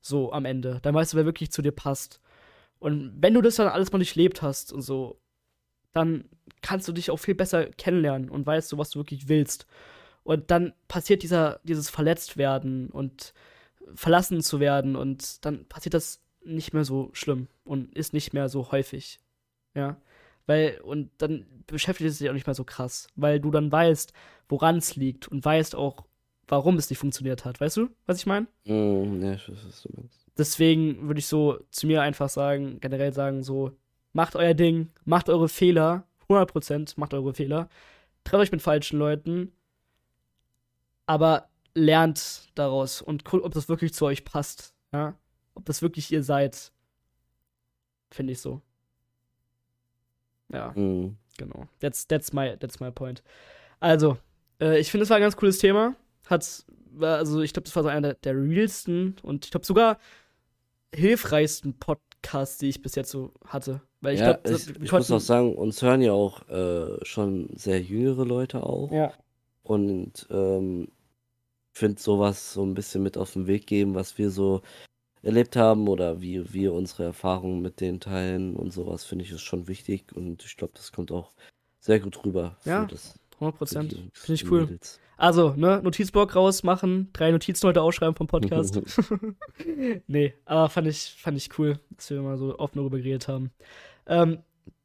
So am Ende. Dann weißt du, wer wirklich zu dir passt. Und wenn du das dann alles mal durchlebt hast und so, dann kannst du dich auch viel besser kennenlernen und weißt du, was du wirklich willst. Und dann passiert dieser, dieses Verletztwerden und verlassen zu werden und dann passiert das nicht mehr so schlimm und ist nicht mehr so häufig. Ja. Weil, und dann beschäftigt es sich auch nicht mehr so krass, weil du dann weißt, woran es liegt und weißt auch, warum es nicht funktioniert hat. Weißt du, was ich meine? Mm, ja, ich weiß, was du meinst. Deswegen würde ich so zu mir einfach sagen, generell sagen, so, macht euer Ding, macht eure Fehler, 100% macht eure Fehler, trefft euch mit falschen Leuten, aber lernt daraus und guckt, ob das wirklich zu euch passt, ja? Ob das wirklich ihr seid. Finde ich so. Ja, mm. genau. That's, that's, my, that's my point. Also, äh, ich finde, es war ein ganz cooles Thema. Hat, also ich glaube, das war so einer der, der realsten und ich glaube sogar hilfreichsten Podcasts, die ich bis jetzt so hatte. Weil ich ja, glaube, ich, ich muss auch sagen, uns hören ja auch äh, schon sehr jüngere Leute auch. Ja. Und ähm, finde sowas so ein bisschen mit auf den Weg geben, was wir so erlebt haben oder wie wir unsere Erfahrungen mit denen teilen und sowas, finde ich ist schon wichtig und ich glaube, das kommt auch sehr gut rüber. Ja, das, 100 Prozent. Finde ich cool. Mädels. Also, ne, Notizblock rausmachen, drei Notizen heute ausschreiben vom Podcast. nee, aber fand ich, fand ich cool, dass wir mal so offen darüber geredet haben. Ähm,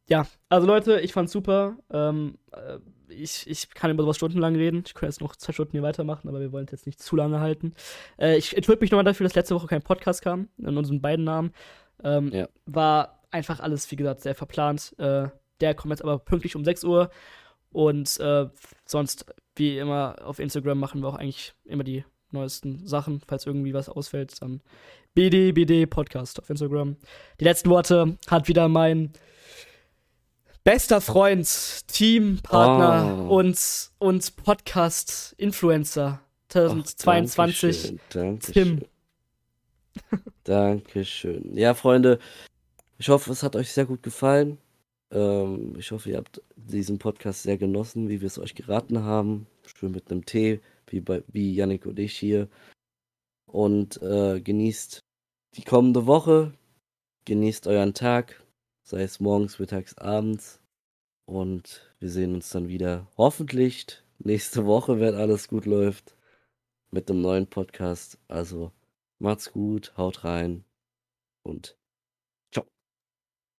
ja, also Leute, ich fand's super. Ähm, äh, ich, ich kann über sowas stundenlang reden. Ich könnte jetzt noch zwei Stunden hier weitermachen, aber wir wollen es jetzt nicht zu lange halten. Äh, ich entschuldige mich nochmal dafür, dass letzte Woche kein Podcast kam, in unseren beiden Namen. Ähm, ja. War einfach alles, wie gesagt, sehr verplant. Äh, der kommt jetzt aber pünktlich um 6 Uhr. Und äh, sonst, wie immer, auf Instagram machen wir auch eigentlich immer die neuesten Sachen. Falls irgendwie was ausfällt, dann BDBD Podcast auf Instagram. Die letzten Worte hat wieder mein bester Freund, Teampartner oh. und, und Podcast-Influencer 2022, Ach, Dankeschön, Tim. Dankeschön. Ja, Freunde, ich hoffe, es hat euch sehr gut gefallen. Ähm, ich hoffe, ihr habt diesen Podcast sehr genossen, wie wir es euch geraten haben. Schön mit einem Tee, wie, bei, wie Yannick und ich hier. Und äh, genießt die kommende Woche. Genießt euren Tag sei es morgens, mittags, abends. Und wir sehen uns dann wieder hoffentlich nächste Woche, wenn alles gut läuft, mit einem neuen Podcast. Also macht's gut, haut rein und